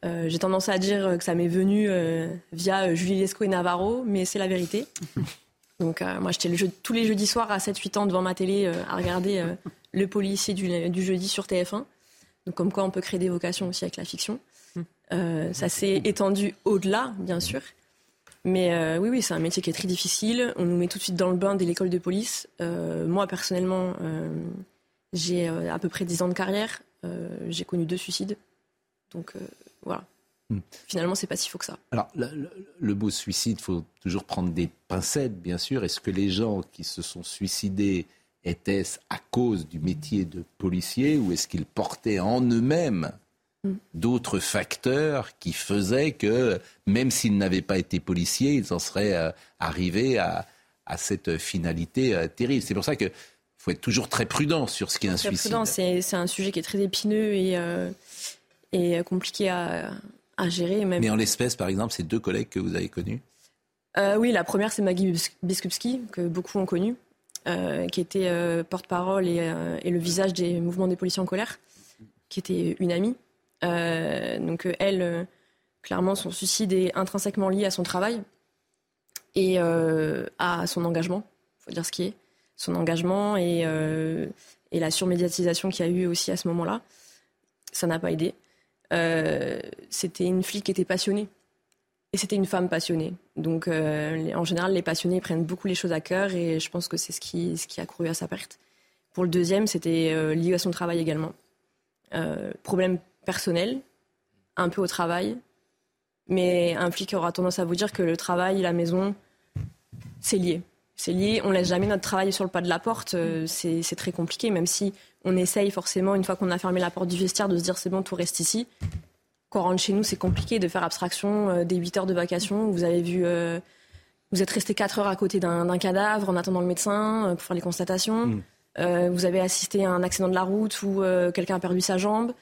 Euh, j'ai tendance à dire que ça m'est venu euh, via Julie Lescaut et Navarro, mais c'est la vérité. Donc euh, moi, j'étais le tous les jeudis soirs à 7-8 ans devant ma télé à regarder le policier du, jeudi sur TF1. Donc comme quoi on peut créer des vocations aussi avec la fiction. ça s'est étendu au-delà, bien sûr. Mais oui, oui, c'est un métier qui est très difficile. On nous met tout de suite dans le bain dès l'école de police. moi, personnellement, j'ai à peu près 10 ans de carrière. j'ai connu deux suicides. Donc voilà. Hmm. Finalement, c'est pas si faux que ça. Alors, le, mot suicide, il faut toujours prendre des pincettes, bien sûr. Est-ce que les gens qui se sont suicidés étaient-ce à cause du métier de policier ou est-ce qu'ils portaient en eux-mêmes hmm. d'autres facteurs qui faisaient que, même s'ils n'avaient pas été policiers, ils en seraient euh, arrivés à, cette finalité euh, terrible C'est pour ça qu'il faut être toujours très prudent sur ce qui est un suicide. C'est un sujet qui est très épineux et. Euh, et compliqué à, gérer. Même. Mais en l'espèce, par exemple, c'est deux collègues que vous avez connus euh, Oui, la première, c'est Maggie Biskupski, que beaucoup ont connu, euh, qui était euh, porte-parole et, le visage des mouvements des policiers en colère, qui était une amie. donc elle, Clairement, son suicide est intrinsèquement lié à son travail et à son engagement, il faut dire ce qui est, son engagement et, et la surmédiatisation qu'il y a eu aussi à ce moment-là. Ça n'a pas aidé. C'était une flic qui était passionnée et c'était une femme passionnée. Donc, euh, en général, les passionnés prennent beaucoup les choses à cœur et je pense que c'est ce qui, a couru à sa perte. Pour le deuxième, c'était euh, lié à son travail également. Euh, problème personnel, un peu au travail, mais un flic aura tendance à vous dire que le travail, la maison, c'est lié. C'est lié, on laisse jamais notre travail sur le pas de la porte, c'est très compliqué, même si on essaye forcément, une fois qu'on a fermé la porte du vestiaire, de se dire c'est bon, tout reste ici quand on rentre chez nous, c'est compliqué de faire abstraction euh, des 8 heures de vacation. Vous avez vu, euh, vous êtes resté 4 heures à côté d'un cadavre en attendant le médecin euh, pour faire les constatations. Mm. vous avez assisté à un accident de la route où quelqu'un a perdu sa jambe,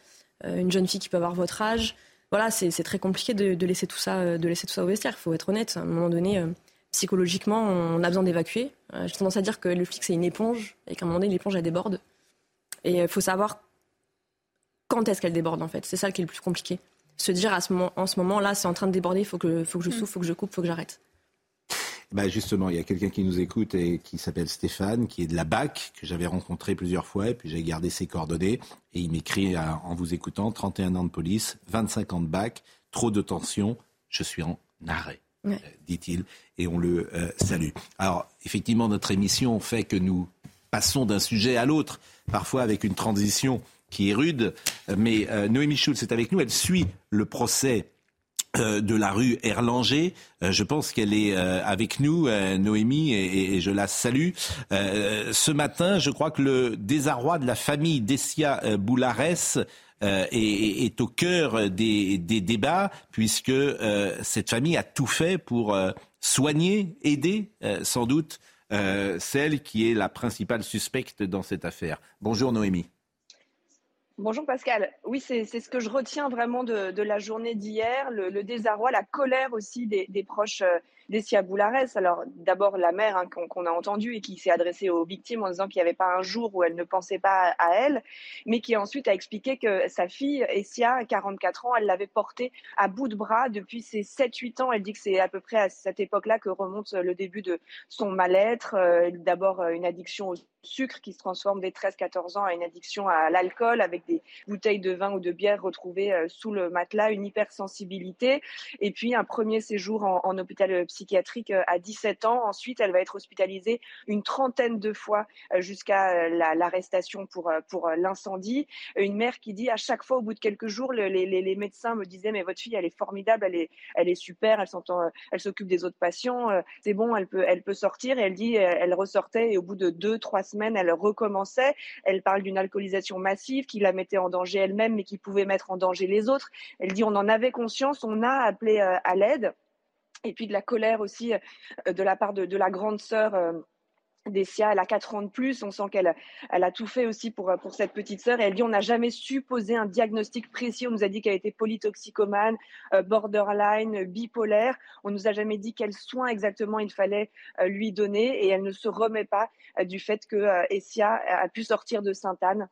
une jeune fille qui peut avoir votre âge. Voilà, c'est très compliqué de, laisser tout ça, de laisser tout ça au vestiaire. Il faut être honnête. À un moment donné, psychologiquement, on a besoin d'évacuer. J'ai tendance à dire que le flic, c'est une éponge et qu'à un moment donné, l'éponge, elle déborde. Et il faut savoir quand est-ce qu'elle déborde, en fait. C'est ça qui est le plus compliqué se dire à ce moment, en ce moment-là, c'est en train de déborder, il faut que, faut que je mm. souffle, il faut que je coupe, il faut que j'arrête. Bah justement, il y a quelqu'un qui nous écoute et qui s'appelle Stéphane, qui est de la BAC, que j'avais rencontré plusieurs fois, et puis j'ai gardé ses coordonnées, et il m'écrit en vous écoutant, 31 ans de police, 25 ans de BAC, trop de tension, je suis en arrêt, euh, dit-il, et on le euh, salue. Alors, effectivement, notre émission fait que nous passons d'un sujet à l'autre, parfois avec une transition qui est rude. Mais euh, Noémie Schulz est avec nous. Elle suit le procès euh, de la rue Erlanger. Euh, je pense qu'elle est avec nous, Noémie, et, je la salue. ce matin, je crois que le désarroi de la famille d'Essia Boularès est, au cœur des, des débats, puisque cette famille a tout fait pour soigner, aider, sans doute, celle qui est la principale suspecte dans cette affaire. Bonjour Noémie. Bonjour Pascal. Oui, c'est ce que je retiens vraiment de, la journée d'hier, le, désarroi, la colère aussi des, des proches euh, Dessia Boulares. Alors d'abord la mère hein, qu'on a entendue et qui s'est adressée aux victimes en disant qu'il n'y avait pas un jour où elle ne pensait pas à elle, mais qui ensuite a expliqué que sa fille, Essia, 44 ans, elle l'avait portée à bout de bras depuis ses 7-8 ans. Elle dit que c'est à peu près à cette époque-là que remonte le début de son mal-être. Euh, d'abord euh, une addiction au sucre qui se transforme dès 13-14 ans à une addiction à l'alcool avec des bouteilles de vin ou de bière retrouvées euh, sous le matelas, une hypersensibilité et puis un premier séjour en, hôpital psychiatrique euh, à 17 ans. Ensuite, elle va être hospitalisée une trentaine de fois euh, jusqu'à euh, l'arrestation pour, pour l'incendie. Une mère qui dit à chaque fois, au bout de quelques jours, les, les, médecins me disaient mais votre fille, elle est formidable, elle est, elle est super, elle elle s'occupe des autres patients, c'est bon, elle peut, elle peut sortir. Et elle dit, elle ressortait et au bout de deux, trois semaines, elle recommençait. Elle parle d'une alcoolisation massive qui la mettait en danger elle-même, mais qui pouvait mettre en danger les autres. Elle dit, on en avait conscience, on a appelé à l'aide et puis de la colère aussi euh, de la part de, la grande sœur. Euh, Dessia, elle a 4 ans de plus, on sent qu'elle elle a tout fait aussi pour, pour cette petite sœur. Et elle dit on n'a jamais su poser un diagnostic précis. On nous a dit qu'elle était polytoxicomane, euh, borderline, bipolaire. On nous a jamais dit quels soins exactement il fallait lui donner. Et elle ne se remet pas du fait que Essia a pu sortir de Sainte-Anne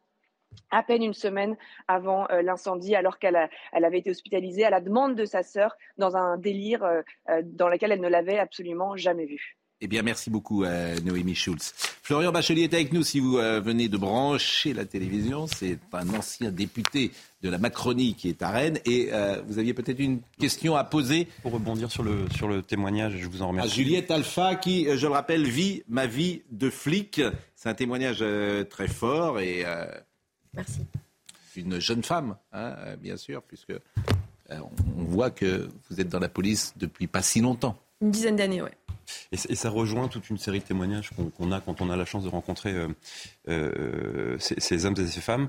à peine une semaine avant euh, l'incendie, alors qu'elle elle avait été hospitalisée à la demande de sa sœur dans un délire euh, euh, dans lequel elle ne l'avait absolument jamais vu. Eh bien, merci beaucoup, Noémie Schulz. Florian Bachelier est avec nous si vous venez de brancher la télévision. C'est un ancien député de la Macronie qui est à Rennes. Et vous aviez peut-être une question à poser Pour rebondir sur le, sur le témoignage, je vous en remercie. À Juliette Alpha, qui, je le rappelle, vit ma vie de flic. C'est un témoignage très fort et Merci. Une jeune femme, hein, euh, bien sûr, puisque euh, on voit que vous êtes dans la police depuis pas si longtemps. Une dizaine d'années, oui. Et, ça rejoint toute une série de témoignages qu'on a quand on a la chance de rencontrer euh, euh, ces, hommes et ces femmes.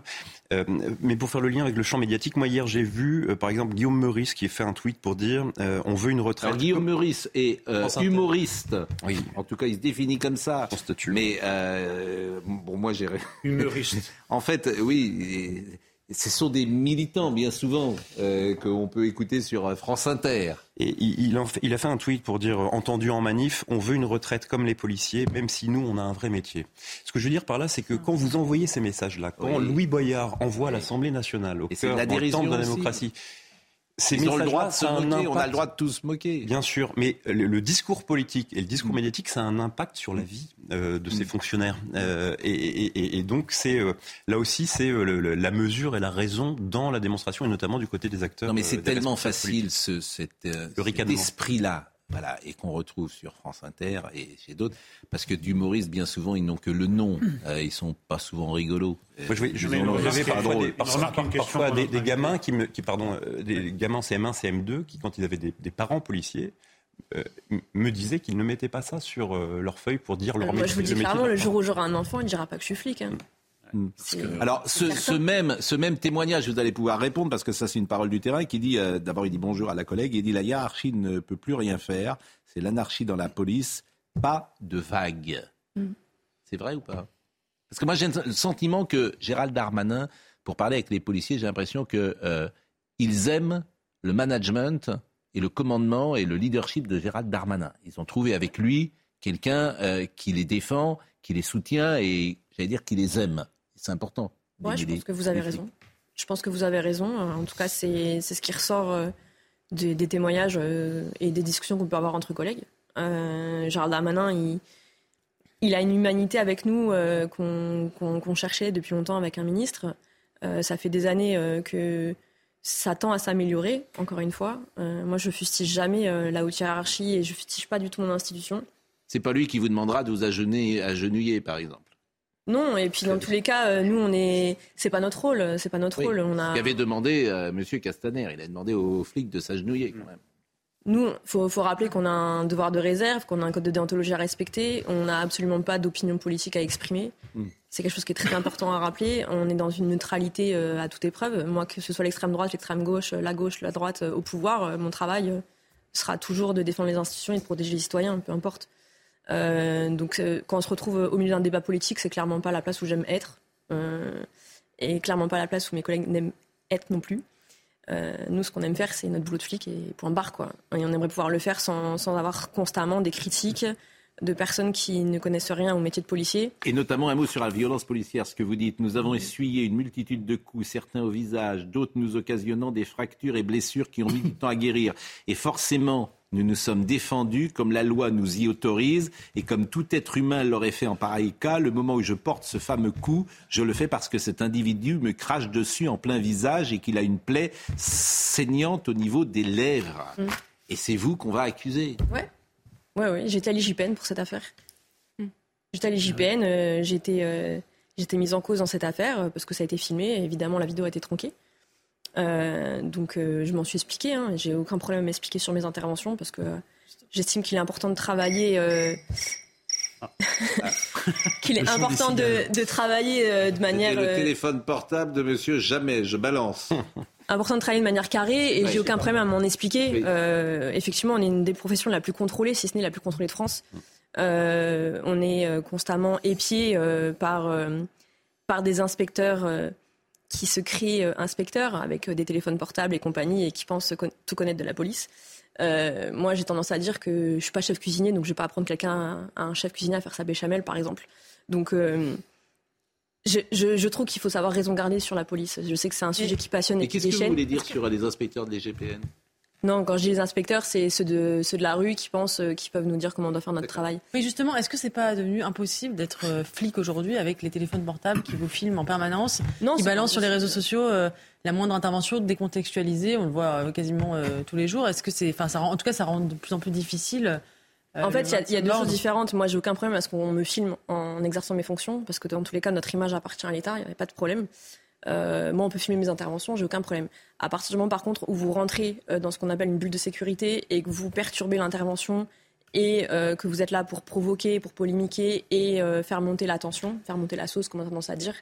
Euh, mais pour faire le lien avec le champ médiatique, moi hier j'ai vu par exemple Guillaume Meurice qui a fait un tweet pour dire on veut une retraite. Alors, Guillaume Meurice est humoriste. Oui. En tout cas, il se définit comme ça. Mais bon, moi j'ai. Humoriste. en fait, oui ce sont des militants, bien souvent, euh, qu'on peut écouter sur euh, France Inter. Et il, a fait un tweet pour dire, euh, entendu en manif, on veut une retraite comme les policiers, même si nous, on a un vrai métier. Ce que je veux dire par là, c'est que quand vous envoyez ces messages-là, quand Louis Boyard envoie à l'Assemblée nationale, au cœur, de la démocratie, C'est le droit de se moquer, on a le droit de tous se moquer. Bien sûr, mais le, discours politique et le discours mm. médiatique, ça a un impact sur la mm. vie euh, de ces mm. fonctionnaires. Euh, et, donc, c'est euh, là aussi, c'est la mesure et la raison dans la démonstration, et notamment du côté des acteurs. Non, mais c'est tellement facile, ce, cet, cet esprit-là voilà, et qu'on retrouve sur France Inter et chez d'autres, parce que d'humoristes, bien souvent, ils n'ont que le nom, hmm. euh, ils sont pas souvent rigolos. Moi, je vais, je vais parfois, des, parfois, des, des, gamins qui, me, qui pardon, euh, des gamins CM1, CM2, qui quand ils avaient des, parents policiers, euh, me disaient qu'ils ne mettaient pas ça sur leur feuille pour dire leur métier. Moi, je vous dis clairement, le jour où j'aurai un enfant, il ne dira pas que je suis flic. Hein. Mm. Alors, ce, même, ce même témoignage, vous allez pouvoir répondre parce que ça, c'est une parole du terrain qui dit euh, d'abord, il dit bonjour à la collègue, il dit la hiérarchie ne peut plus rien faire, c'est l'anarchie dans la police, pas de vague. Mm. C'est vrai ou pas? Parce que moi, j'ai le sentiment que Gérald Darmanin, pour parler avec les policiers, j'ai l'impression qu'ils euh, aiment le management et le commandement et le leadership de Gérald Darmanin. Ils ont trouvé avec lui quelqu'un euh, qui les défend, qui les soutient et, j'allais dire, qui les aime. C'est important. Ouais, je pense que vous avez raison. Je pense que vous avez raison. En tout cas, c'est ce qui ressort euh, des, témoignages euh, et des discussions qu'on peut avoir entre collègues. Euh, Gérald Darmanin, il, il, a une humanité avec nous euh, qu'on cherchait depuis longtemps avec un ministre. ça fait des années que ça tend à s'améliorer, encore une fois. moi, je fustige jamais la haute hiérarchie et je fustige pas du tout mon institution. C'est pas lui qui vous demandera de vous agenouiller, par exemple. Non, et puis dans tous les cas, euh, nous, on est, c'est pas notre rôle, c'est pas notre rôle. On a. Il avait demandé, euh, Monsieur Castaner, il a demandé aux flics de s'agenouiller quand même. Nous, faut, faut rappeler qu'on a un devoir de réserve, qu'on a un code de déontologie à respecter. On n'a absolument pas d'opinion politique à exprimer. Hmm. C'est quelque chose qui est très important à rappeler. On est dans une neutralité euh, à toute épreuve. Moi, que ce soit l'extrême droite, l'extrême gauche, la gauche, la droite au pouvoir, mon travail sera toujours de défendre les institutions et de protéger les citoyens, peu importe. Euh, donc euh, quand on se retrouve au milieu d'un débat politique, c'est clairement pas la place où j'aime être, euh, et clairement pas la place où mes collègues n'aiment être non plus. nous, ce qu'on aime faire, c'est notre boulot de flic et point barre, quoi. Et on aimerait pouvoir le faire sans, sans avoir constamment des critiques de personnes qui ne connaissent rien au métier de policier. Et notamment un mot sur la violence policière, ce que vous dites. Nous avons essuyé une multitude de coups, certains au visage, d'autres nous occasionnant des fractures et blessures qui ont mis du temps à guérir. Et forcément, nous nous sommes défendus comme la loi nous y autorise et comme tout être humain l'aurait fait en pareil cas. Le moment où je porte ce fameux coup, je le fais parce que cet individu me crache dessus en plein visage et qu'il a une plaie saignante au niveau des lèvres. Mm. Et c'est vous qu'on va accuser. Ouais. Ouais, ouais. J'étais à l'IGPN pour cette affaire. Mm. J'étais à l'IGPN, euh, euh, j'étais mise en cause dans cette affaire euh, parce que ça a été filmé. Évidemment, la vidéo a été tronquée. Euh, donc euh, je m'en suis expliqué. Hein. J'ai aucun problème à m'expliquer sur mes interventions parce que j'estime qu'il est important de travailler. Euh, qu'il est important de, travailler de manière. le téléphone portable de Monsieur Jamais. Je balance. important de travailler de manière carrée et j'ai aucun problème à m'en expliquer. effectivement, on est une des professions la plus contrôlée, si ce n'est la plus contrôlée de France. on est constamment épié par, par des inspecteurs qui se crient euh, inspecteurs avec euh, des téléphones portables et compagnie et qui pensent tout connaître de la police. Euh, moi, j'ai tendance à dire que je suis pas chef cuisinier, donc je vais pas apprendre quelqu'un, un chef cuisinier, à faire sa béchamel, par exemple. Donc, je, trouve qu'il faut savoir raison garder sur la police. Je sais que c'est un sujet qui passionne et, et qu'est-ce que vous voulez dire sur les inspecteurs de l'IGPN non, quand je dis les inspecteurs, c'est ceux de, ceux de la rue qui pensent euh, qu'ils peuvent nous dire comment on doit faire notre travail. Mais justement, est-ce que c'est pas devenu impossible d'être euh, flic aujourd'hui avec les téléphones portables qui vous filment en permanence, non, qui balancent sur les réseaux sociaux euh, la moindre intervention décontextualisée, on le voit quasiment tous les jours. Est-ce que c'est, enfin, ça en tout cas, ça rend de plus en plus difficile. en fait, il y a, deux choses différentes. Moi, j'ai aucun problème à ce qu'on me filme en exerçant mes fonctions, parce que dans tous les cas, notre image appartient à l'État, il n'y avait pas de problème. Euh, moi, on peut filmer mes interventions, j'ai aucun problème. À partir du moment, par contre, où vous rentrez euh, dans ce qu'on appelle une bulle de sécurité et que vous perturbez l'intervention et euh, que vous êtes là pour provoquer, pour polémiquer et faire monter la tension, faire monter la sauce, comme on a tendance à dire,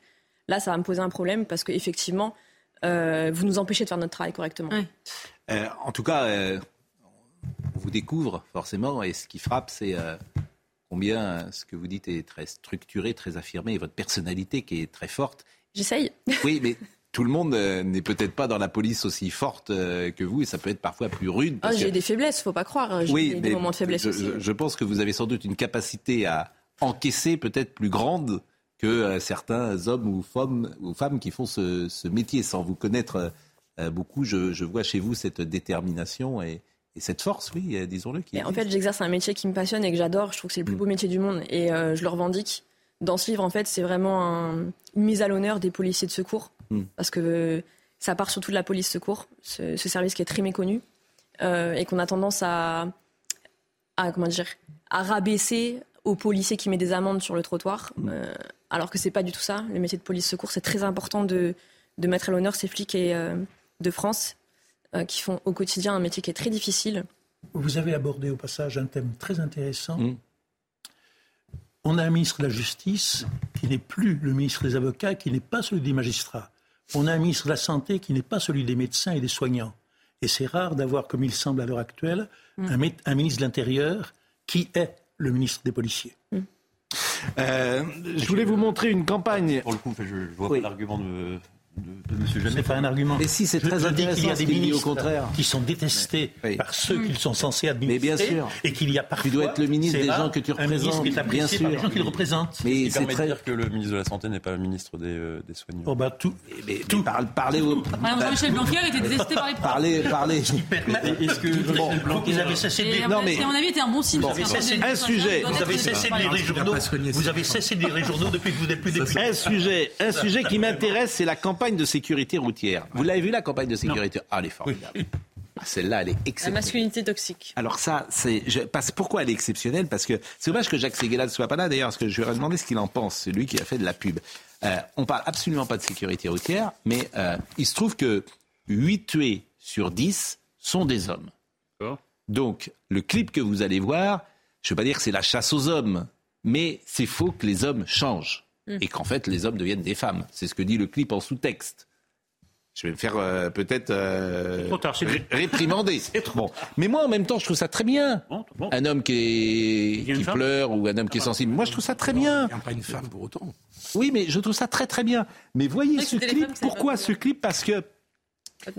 là, ça va me poser un problème parce qu'effectivement, vous nous empêchez de faire notre travail correctement. en tout cas, on vous découvre forcément et ce qui frappe, c'est combien ce que vous dites est très structuré, très affirmé et votre personnalité qui est très forte J'essaye. Oui, mais tout le monde euh, n'est peut-être pas dans la police aussi forte euh, que vous et ça peut être parfois plus rude. Ah, j'ai des faiblesses, faut pas croire. Hein. J'ai oui, des moments de faiblesse je, aussi. Je, pense que vous avez sans doute une capacité à encaisser peut-être plus grande que euh, certains hommes ou femmes, ou femmes qui font ce, métier sans vous connaître beaucoup, je, vois chez vous cette détermination et, cette force, oui, disons-le. En fait, j'exerce un métier qui me passionne et que j'adore. Je trouve que c'est le plus mm. beau métier du monde et je le revendique. Dans ce livre, en fait, c'est vraiment une mise à l'honneur des policiers de secours. Mm. Parce que ça part surtout de la police secours, ce, service qui est très méconnu et qu'on a tendance à, à, comment dire, à rabaisser aux policiers qui met des amendes sur le trottoir, mm. euh, alors que c'est pas du tout ça. Le métier de police secours, c'est très important de, de, mettre à l'honneur ces flics et, euh, de France euh, qui font au quotidien un métier qui est très difficile. Vous avez abordé au passage un thème très intéressant. Mm. On a un ministre de la Justice qui n'est plus le ministre des avocats, qui n'est pas celui des magistrats. On a un ministre de la Santé qui n'est pas celui des médecins et des soignants. Et c'est rare d'avoir, comme il semble à l'heure actuelle, mm. un, ministre de l'Intérieur qui est le ministre des policiers. Mm. Euh, je voulais vous montrer une campagne. Pour le coup, je ne vois pas l'argument de, de. C'est pas un argument. Mais si, c'est très intéressant. Il y a des ministres au contraire. qui sont détestés par ceux qu'ils sont censés administrer. Mais bien sûr. Et qu'il y a parfois. Tu dois être le ministre des gens que tu représentes. Un ministre bien sûr. par les gens qu'il représente. Mais c'est très dire que le ministre de la Santé n'est pas le ministre des, euh, des soignants. Oh bah tout. Mais, mais tout. Parle, parlez au. Jean-Michel Blanquer était détesté par les. Parlez, parlez. Est-ce que avaient cessé de. Non mais. À mon avis, c'était un bon signe. Un sujet. Vous avez cessé de lire les journaux. Vous avez cessé de lire les journaux depuis que vous n'êtes plus député. Un sujet, un sujet qui m'intéresse, c'est la campagne de sécurité routière. Vous l'avez vu la campagne de sécurité? Ah, elle est formidable. Ah, celle-là, elle est exceptionnelle. La masculinité toxique. Alors ça, c'est pourquoi elle est exceptionnelle? Parce que c'est dommage que Jacques Séguéla ne soit pas là. D'ailleurs, parce que je lui ai demandé ce qu'il en pense. C'est lui qui a fait de la pub. Euh, on parle absolument pas de sécurité routière, mais euh, il se trouve que 8 tués sur 10 sont des hommes. Donc, le clip que vous allez voir, je ne veux pas dire que c'est la chasse aux hommes, mais c'est faux que les hommes changent hmm. et qu'en fait les hommes deviennent des femmes. C'est ce que dit le clip en sous-texte je vais me faire euh, peut-être euh, réprimander. bon. Mais moi, en même temps, je trouve ça très bien. Un homme qui, est, qui pleure ou un homme qui est sensible. Moi, je trouve ça très bien. Il n'y a pas une femme pour autant. Oui, mais je trouve ça très très bien. Mais voyez ce clip. Pourquoi ce clip? Parce que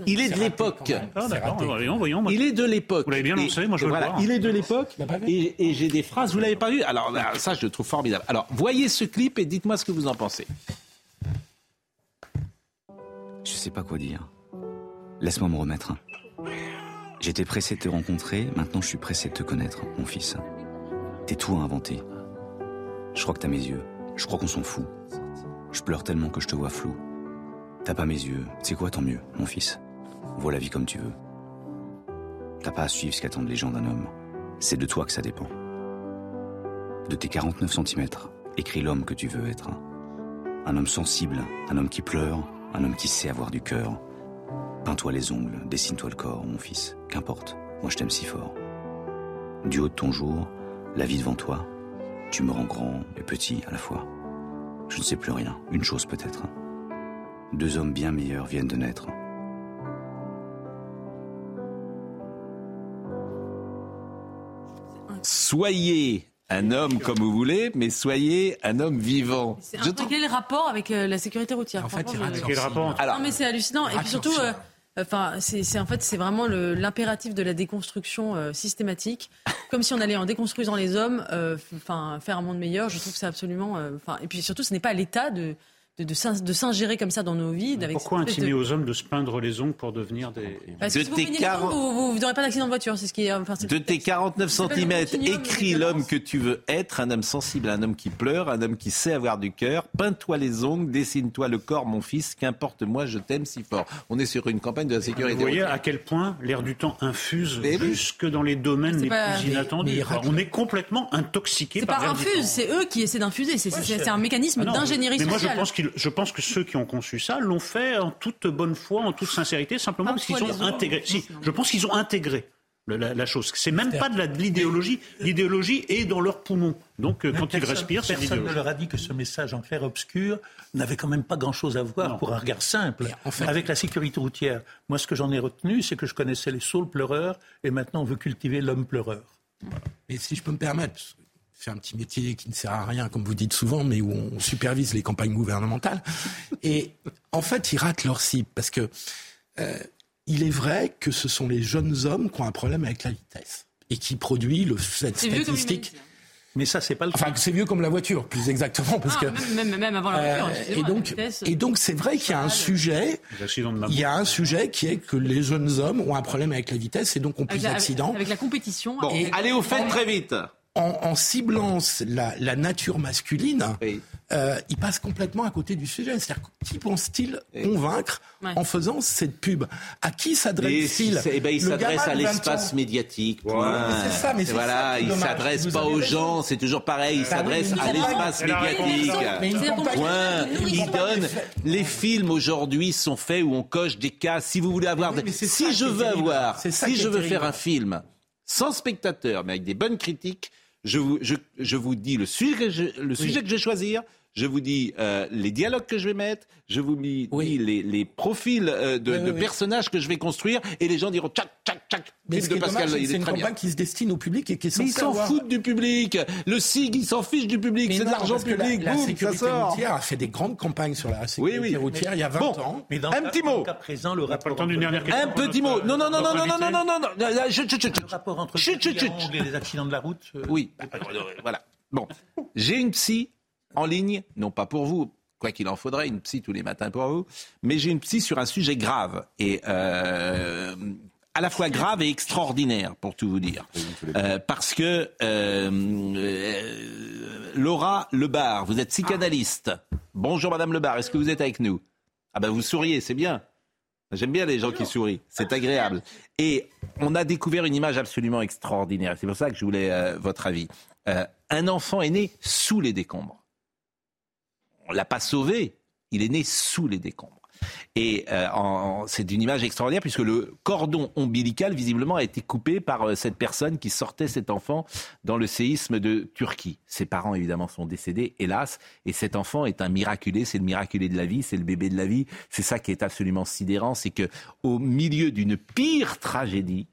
il est, de l'époque. Ah, voyons, voyons, il est de l'époque. Vous l'avez bien lancé, moi je voilà, Il est de l'époque et, et j'ai des phrases, vous l'avez pas vu Alors ça, je le trouve formidable. Alors, voyez ce clip et dites-moi ce que vous en pensez. Je sais pas quoi dire. Laisse-moi me remettre. J'étais pressé de te rencontrer, maintenant je suis pressé de te connaître, mon fils. T'es tout à inventer. Je crois que t'as mes yeux. Je crois qu'on s'en fout. Je pleure tellement que je te vois flou. T'as pas mes yeux. C'est quoi tant mieux, mon fils? Vois la vie comme tu veux. T'as pas à suivre ce qu'attendent les gens d'un homme. C'est de toi que ça dépend. De tes 49 cm, écris l'homme que tu veux être. Un homme sensible, un homme qui pleure, un homme qui sait avoir du cœur. Peins-toi les ongles, dessine-toi le corps, mon fils. Qu'importe, moi je t'aime si fort. Du haut de ton jour, la vie devant toi, tu me rends grand et petit à la fois. Je ne sais plus rien, une chose peut-être. Deux hommes bien meilleurs viennent de naître. Soyez un homme comme vous voulez, mais soyez un homme vivant. C'est un quel rapport avec euh, la sécurité routière En fait, il quel rapport? Non, mais c'est hallucinant. Et puis surtout, euh, enfin, c'est en fait, c'est vraiment l'impératif de la déconstruction euh, systématique, comme si on allait en déconstruisant les hommes, enfin, faire un monde meilleur. Je trouve que c'est absolument, enfin, et puis surtout, ce n'est pas à l'État de de, de s'ingérer comme ça dans nos vies. Pourquoi intimer aux hommes de se peindre les ongles pour devenir des... Parce que vous n'aurez pas d'accident de voiture, c'est ce qui est... Enfin, de tes 49 cm, écris l'homme que tu veux être, un homme sensible, un homme qui pleure, un homme qui sait avoir du cœur, peins-toi les ongles, dessine-toi le corps, mon fils, qu'importe moi, je t'aime si fort. On est sur une campagne de la sécurité. Vous voyez à quel point l'air du temps infuse jusque dans les domaines les plus inattendus. on est complètement intoxiqué par. C'est pas infuse, c'est eux qui essaient d'infuser, c'est un mécanisme ah d'ingénierie sociale. moi je pense je pense que ceux qui ont conçu ça l'ont fait en toute bonne foi, en toute sincérité, simplement parce qu'ils ont intégré. Si, je pense qu'ils ont intégré la, chose. C'est même pas de l'idéologie. L'idéologie est dans leurs poumons. Donc, euh, quand ils respirent, c'est Personne ne leur a dit que ce message en clair-obscur n'avait quand même pas grand-chose à voir, pour un regard simple, avec la sécurité routière. Moi, ce que j'en ai retenu, c'est que je connaissais les saules pleureurs, et maintenant on veut cultiver l'homme pleureur. Mais si je peux me permettre, fait un petit métier qui ne sert à rien, comme vous dites souvent, mais où on supervise les campagnes gouvernementales. Et en fait, ils ratent leur cible parce que euh, il est vrai que ce sont les jeunes hommes qui ont un problème avec la vitesse et qui produit le, cette statistique. Mais ça, c'est pas le Enfin, c'est vieux comme la voiture, plus exactement, parce Ah, que. même, même, même avant la voiture. Euh, et la donc, vitesse, et donc, c'est vrai qu'il y a un sujet. Il y a un sujet qui est que les jeunes hommes ont un problème avec la vitesse et donc ont plus d'accidents. Avec la compétition. Bon, avec- allez au fait très vite. En, en ciblant la, la nature masculine, euh, il passe complètement à côté du sujet. C'est-à-dire, qui pense-t-il convaincre Ouais. en faisant cette pub? À qui s'adresse-t-il? Eh ben, il s'adresse à de 20 l'espace médiatique. Point. Mais c'est ça, mais c'est voilà, ça il s'adresse pas aux gens, c'est toujours pareil. Il Bah oui, s'adresse à l'espace médiatique. Point. Il donne. Les films aujourd'hui sont faits où on coche des cas. Si vous voulez avoir, si je veux avoir, si je veux faire un film sans spectateur, mais avec des bonnes critiques, je vous, je, je vous dis le sujet, que je, le sujet que je vais choisir. Je vous dis euh, les dialogues que je vais mettre, je vous dis dis les, les profils euh, de, Oui, oui, de oui. personnages que je vais construire, et les gens diront tchac, tchac, tchac. Mais ce de Pascal, dommage, c'est une bien. campagne qui se destine au public et qui est Mais ils s'en foutent du public. Le SIG, il s'en fiche du public. C'est de l'argent la- public. La, Boum, ça sécurité sort. routière a fait des grandes campagnes sur la sécurité Oui, oui. routière il y a 20 Bon. ans. Mais dans Un le petit mot. présent, le rapport. Un petit mot. Non, non, non, non, non, non, non, non, non, Le rapport entre les accidents de la route. euh, Oui, voilà. Bon, j'ai une psy en ligne, non pas pour vous, quoi qu'il en faudrait, une psy tous les matins pour vous, mais j'ai une psy sur un sujet grave et euh, à la fois grave et extraordinaire, pour tout vous dire. Euh, parce que euh, Laura Lebar, vous êtes psychanalyste. Bonjour Madame Lebar, est-ce que vous êtes avec nous? Ah ben vous souriez, c'est bien. J'aime bien les gens qui sourient, c'est agréable. Et on a découvert une image absolument extraordinaire. C'est pour ça que je voulais votre avis. Un enfant est né sous les décombres. On l'a pas sauvé, il est né sous les décombres. Et euh, c'est une image extraordinaire puisque le cordon ombilical visiblement a été coupé par euh, cette personne qui sortait cet enfant dans le séisme de Turquie. Ses parents évidemment sont décédés, hélas, et cet enfant est un miraculé, c'est le miraculé de la vie, c'est le bébé de la vie. C'est ça qui est absolument sidérant, c'est que au milieu d'une pire tragédie,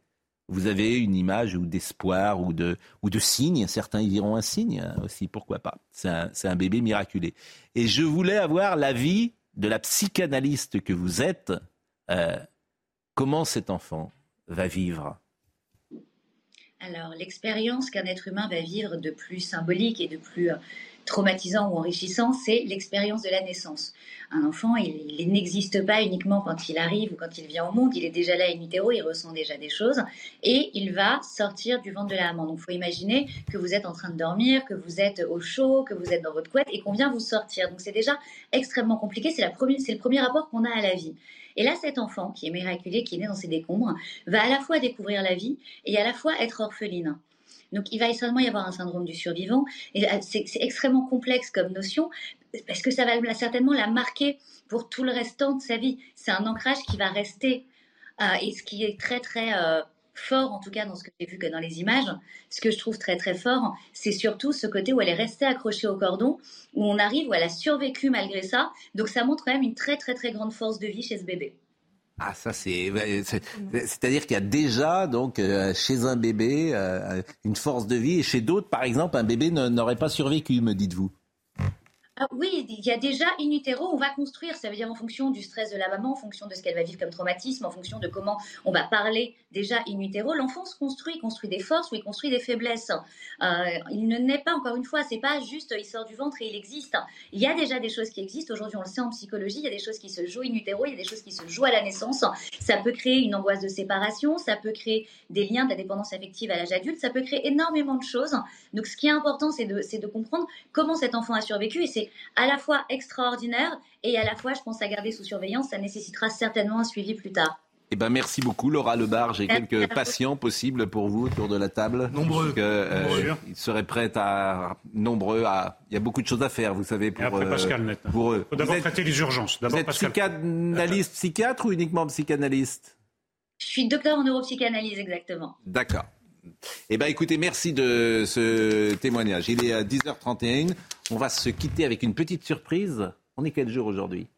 vous avez une image ou d'espoir ou de, ou de signe. Certains y diront un signe aussi, pourquoi pas. C'est un, c'est un bébé miraculé. Et je voulais avoir l'avis de la psychanalyste que vous êtes. Euh, comment cet enfant va vivre? Alors, l'expérience qu'un être humain va vivre de plus symbolique et de plus euh, traumatisant ou enrichissant, c'est l'expérience de la naissance. Un enfant, il, n'existe pas uniquement quand il arrive ou quand il vient au monde, il est déjà là in utero, il ressent déjà des choses et il va sortir du ventre de la maman. Donc, il faut imaginer que vous êtes en train de dormir, que vous êtes au chaud, que vous êtes dans votre couette et qu'on vient vous sortir. Donc, c'est déjà extrêmement compliqué. C'est le premier rapport qu'on a à la vie. Et là, cet enfant qui est miraculé, qui est né dans ses décombres, va à la fois découvrir la vie et à la fois être orpheline. Donc, il va certainement y avoir un syndrome du survivant. Et euh, c'est extrêmement complexe comme notion parce que ça va certainement la marquer pour tout le restant de sa vie. C'est un ancrage qui va rester. Euh, et ce qui est très, très euh, fort, en tout cas dans ce que j'ai vu que dans les images, ce que je trouve très, très fort, c'est surtout ce côté où elle est restée accrochée au cordon, où on arrive, où elle a survécu malgré ça. Donc, ça montre quand même une très, très, très grande force de vie chez ce bébé. Ah, ça c'est, c'est-à-dire qu'il y a déjà donc euh, chez un bébé euh, une force de vie et chez d'autres, par exemple, un bébé n'aurait pas survécu, me dites-vous. Ah oui, il y a déjà in utero, on va construire, ça veut dire en fonction du stress de la maman, en fonction de ce qu'elle va vivre comme traumatisme, en fonction de comment on va parler déjà in utero, l'enfant se construit, il construit des forces ou il construit des faiblesses. Euh, il ne naît pas, encore une fois, c'est pas juste il sort du ventre et il existe. Il y a déjà des choses qui existent, aujourd'hui on le sait en psychologie, il y a des choses qui se jouent in utero, il y a des choses qui se jouent à la naissance. Ça peut créer une angoisse de séparation, ça peut créer des liens de la dépendance affective à l'âge adulte, ça peut créer énormément de choses. Donc ce qui est important, c'est de, de comprendre comment cet enfant a survécu et c'est à la fois extraordinaire et à la fois, je pense, à garder sous surveillance. Ça nécessitera certainement un suivi plus tard. Eh ben merci beaucoup Laura Lebar. J'ai quelques patients possibles pour vous autour de la table. Nombreux. Nombreux. ils seraient prêts à nombreux à. Il y a beaucoup de choses à faire, vous savez, pour, Et après euh, Pascal, net. pour eux. faut d'abord êtes- traiter les urgences. Vous êtes Pascal. psychanalyste, psychiatre ou uniquement psychanalyste? Je suis docteur en neuropsychanalyse, exactement. D'accord. Eh bien, écoutez, merci de ce témoignage. Il est à 10h31. On va se quitter avec une petite surprise. On est quel jour aujourd'hui?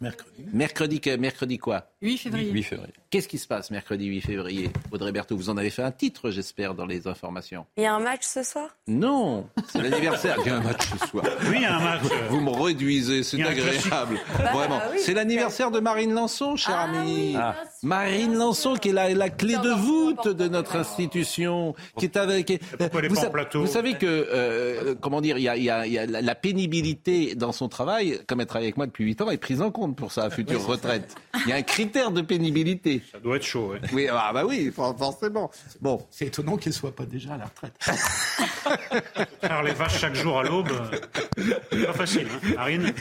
Mercredi. Mercredi, que- mercredi quoi? 8 février. 8 février. Qu'est-ce qui se passe mercredi 8 février? Audrey Berthaud, vous en avez fait un titre, j'espère, dans les informations. Il y a un match ce soir? Non, c'est l'anniversaire. Il y a un match ce soir. Oui, il y a un match. Vous me réduisez, c'est agréable. Bah, Vraiment. oui. C'est l'anniversaire de Marine Lançon, cher Ah ami. oui, sûr. Marine Lançon, qui est la, la clé de voûte de notre institution, qui est avec. pourquoi vous, sa- plateau vous savez que, euh, comment dire, il y a, il y a- il y a la, la pénibilité dans son travail, comme elle travaille avec moi depuis 8 ans, est prise en compte pour sa future retraite. Il y a un critère de pénibilité. Ça doit être chaud, ouais. Oui, ah bah oui, for- forcément. Bon, C'est étonnant qu'elle soit pas déjà à la retraite. Faire les vaches chaque jour à l'aube, euh, c'est pas facile, hein. Marine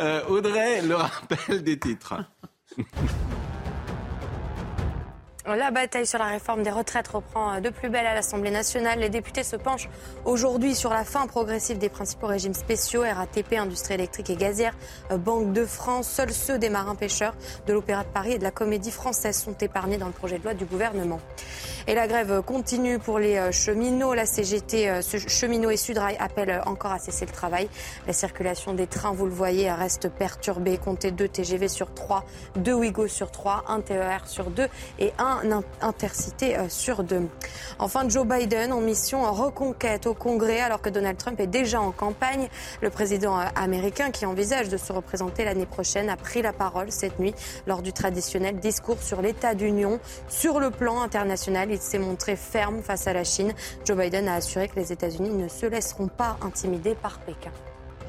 Euh, Audrey, le rappel des titres. La bataille sur la réforme des retraites reprend de plus belle à l'Assemblée nationale. Les députés se penchent aujourd'hui sur la fin progressive des principaux régimes spéciaux, RATP, industrie électrique et gazière, euh, Banque de France. Seuls ceux des marins-pêcheurs, de l'Opéra de Paris et de la Comédie française sont épargnés dans le projet de loi du gouvernement. Et la grève continue pour les euh, cheminots. La CGT, euh, cheminots et Sudrail appellent encore à cesser le travail. La circulation des trains, vous le voyez, reste perturbée. Comptez 2 TGV sur 3, 2 Ouigo sur 3, 1 TER sur 2 et 1 Intercité euh, sur 2. Enfin, Joe Biden en mission reconquête au Congrès alors que Donald Trump est déjà en campagne. Le président euh, américain qui envisage de se représenter l'année prochaine a pris la parole cette nuit lors du traditionnel discours sur l'état d'union. Sur le plan international, il s'est montré ferme face à la Chine. Joe Biden a assuré que les États-Unis ne se laisseront pas intimider par Pékin.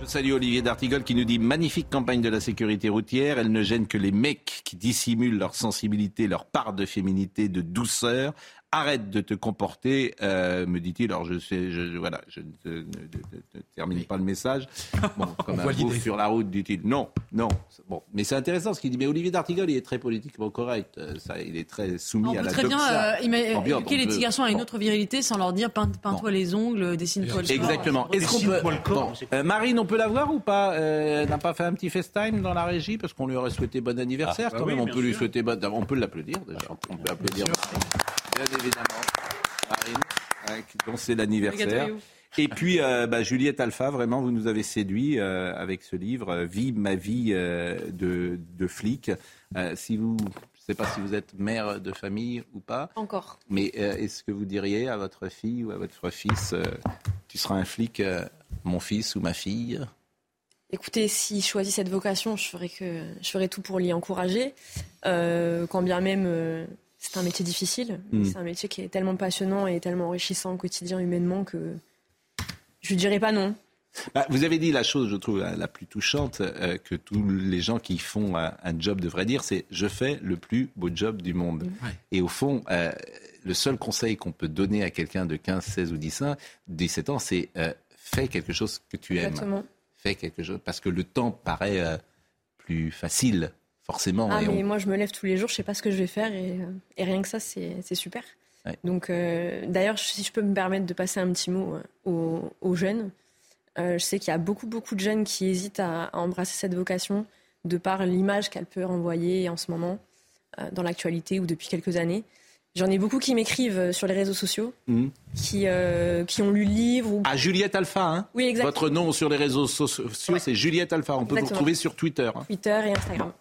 Je salue Olivier D'Artigol qui nous dit magnifique campagne de la sécurité routière. Elle ne gêne que les mecs qui dissimulent leur sensibilité, leur part de féminité, de douceur. Arrête de te comporter, euh, me dit-il. Alors je sais, je, je- voilà, je ne, te- ne- ne- ne- ne termine pas le message. Bon, comme un bouffe sur la route, dit-il. Non, non. Bon, mais c'est intéressant ce qu'il dit. Mais Olivier D'Artigol, il est très politiquement correct. Euh, Ça, il est très soumis On à la très bien doxa euh, ima- ambiante. éduquer les petits garçons à une Bon. autre virilité sans leur dire peins- peins-toi les ongles, dessine-toi le corps. Exactement. Est-ce qu'on peut... Euh, Marine, on peut la voir ou pas Euh, Elle n'a pas fait un petit FaceTime dans la régie parce qu'on lui aurait souhaité bon anniversaire. Ah, bah quand oui, même, on bien peut lui souhaiter bon... On peut l'applaudir déjà. On peut applaudir. Bien évidemment. Marine, dont c'est l'anniversaire. Et puis, euh, bah, Juliette Alpha, vraiment, vous nous avez séduit euh, avec ce livre, euh, Vie ma vie euh, de, de flic. Euh, si vous, je ne sais pas si vous êtes mère de famille ou pas, Encore. mais euh, est-ce que vous diriez à votre fille ou à votre fils, euh, tu seras un flic, euh, mon fils ou ma fille? Écoutez, s'il choisit cette vocation, je ferai, que, je ferai tout pour l'y encourager. Euh, quand bien même euh, c'est un métier difficile, mais Mm. c'est un métier qui est tellement passionnant et tellement enrichissant au quotidien humainement que je ne dirais pas non. Bah, Vous avez dit la chose, je trouve, la, plus touchante euh, que tous les gens qui font un, un job devraient dire, c'est je fais le plus beau job du monde. Ouais. Et au fond, euh, le seul conseil qu'on peut donner à quelqu'un de 15, 16 ou 17 ans, 17 ans c'est euh, fais quelque chose que tu aimes. Exactement. Fais quelque chose parce que le temps paraît euh, plus facile, forcément. Ah, et mais on- moi, je me lève tous les jours, je sais pas ce que je vais faire et, euh, et rien que ça, c'est super. Ouais. Donc, euh, d'ailleurs, si je peux me permettre de passer un petit mot euh, aux, aux jeunes, euh, je sais qu'il y a beaucoup, beaucoup de jeunes qui hésitent à, à embrasser cette vocation de par l'image qu'elle peut renvoyer en ce moment euh, dans l'actualité ou depuis quelques années. J'en ai beaucoup qui m'écrivent euh, sur les réseaux sociaux, Mhm. qui, euh, qui ont lu le livre. Ou... À Juliette Alpha, hein Oui, exactement. Votre nom sur les réseaux sociaux, c'est Juliette Alpha. On peut vous retrouver sur Twitter. hein. Twitter et Instagram.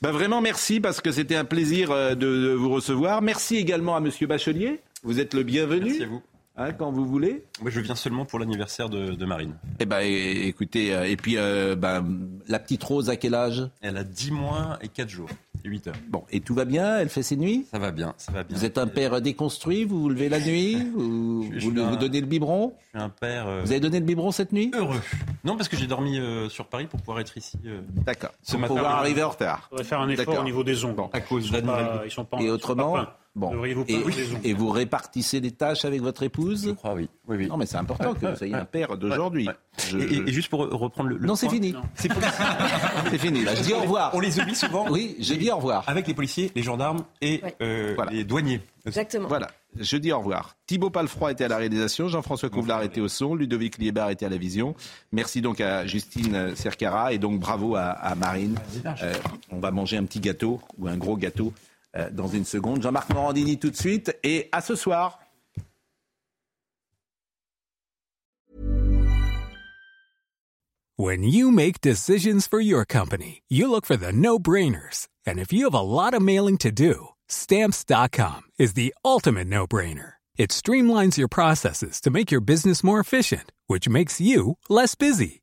Bah vraiment merci parce que c'était un plaisir euh, de, de vous recevoir. Merci également à Monsieur Bachelier. Vous êtes le bienvenu. Merci à vous. Hein, quand vous voulez. Moi, je viens seulement pour l'anniversaire de, de Marine. Eh ben écoutez, euh, et puis euh, ben, la petite Rose à quel âge? Elle a 10 mois et 4 jours. Et 8 heures. Bon, et tout va bien? Elle fait ses nuits? Ça va bien, ça va bien. Vous êtes un père déconstruit? Vous vous levez la nuit? Vous, Je- je vous, suis un- vous donnez le biberon? Je suis un père euh, Vous avez donné le biberon cette nuit? heureux. Non, parce que j'ai dormi euh, sur Paris pour pouvoir être ici euh, D'accord. ce Pour matin. pouvoir arriver en retard. Il faudrait faire un effort au niveau des ongles. À cause Ils sont pas- ils sont pas- Et ils sont autrement pas. Bon. Devriez-vous Et, vous répartissez les tâches avec votre épouse Je crois, oui. oui, oui. Non, mais c'est important que vous soyez un père d'aujourd'hui. Ouais. Je- Et, juste pour reprendre le. le Non, c'est fini. Non. C'est pour- C'est fini. Là, je dis au revoir. On les oublie souvent. Oui, j'ai dit au revoir. Avec les policiers, les gendarmes et Ouais. euh, Voilà. les douaniers. Exactement. Voilà, je dis au revoir. Thibaut Palfroy était à la réalisation, Jean-François Couvlar était au son, Ludovic Liébar était à la vision. Merci donc à Justine Cercara et donc bravo à, à Marine. Euh, on va manger un petit gâteau ou un gros gâteau Euh, dans une seconde. Jean-Marc Morandini tout de suite et à ce soir. When you make decisions for your company, you look for the no-brainers. And if you have a lot of mailing to do, stamps.com is the ultimate no-brainer. It streamlines your processes to make your business more efficient, which makes you less busy.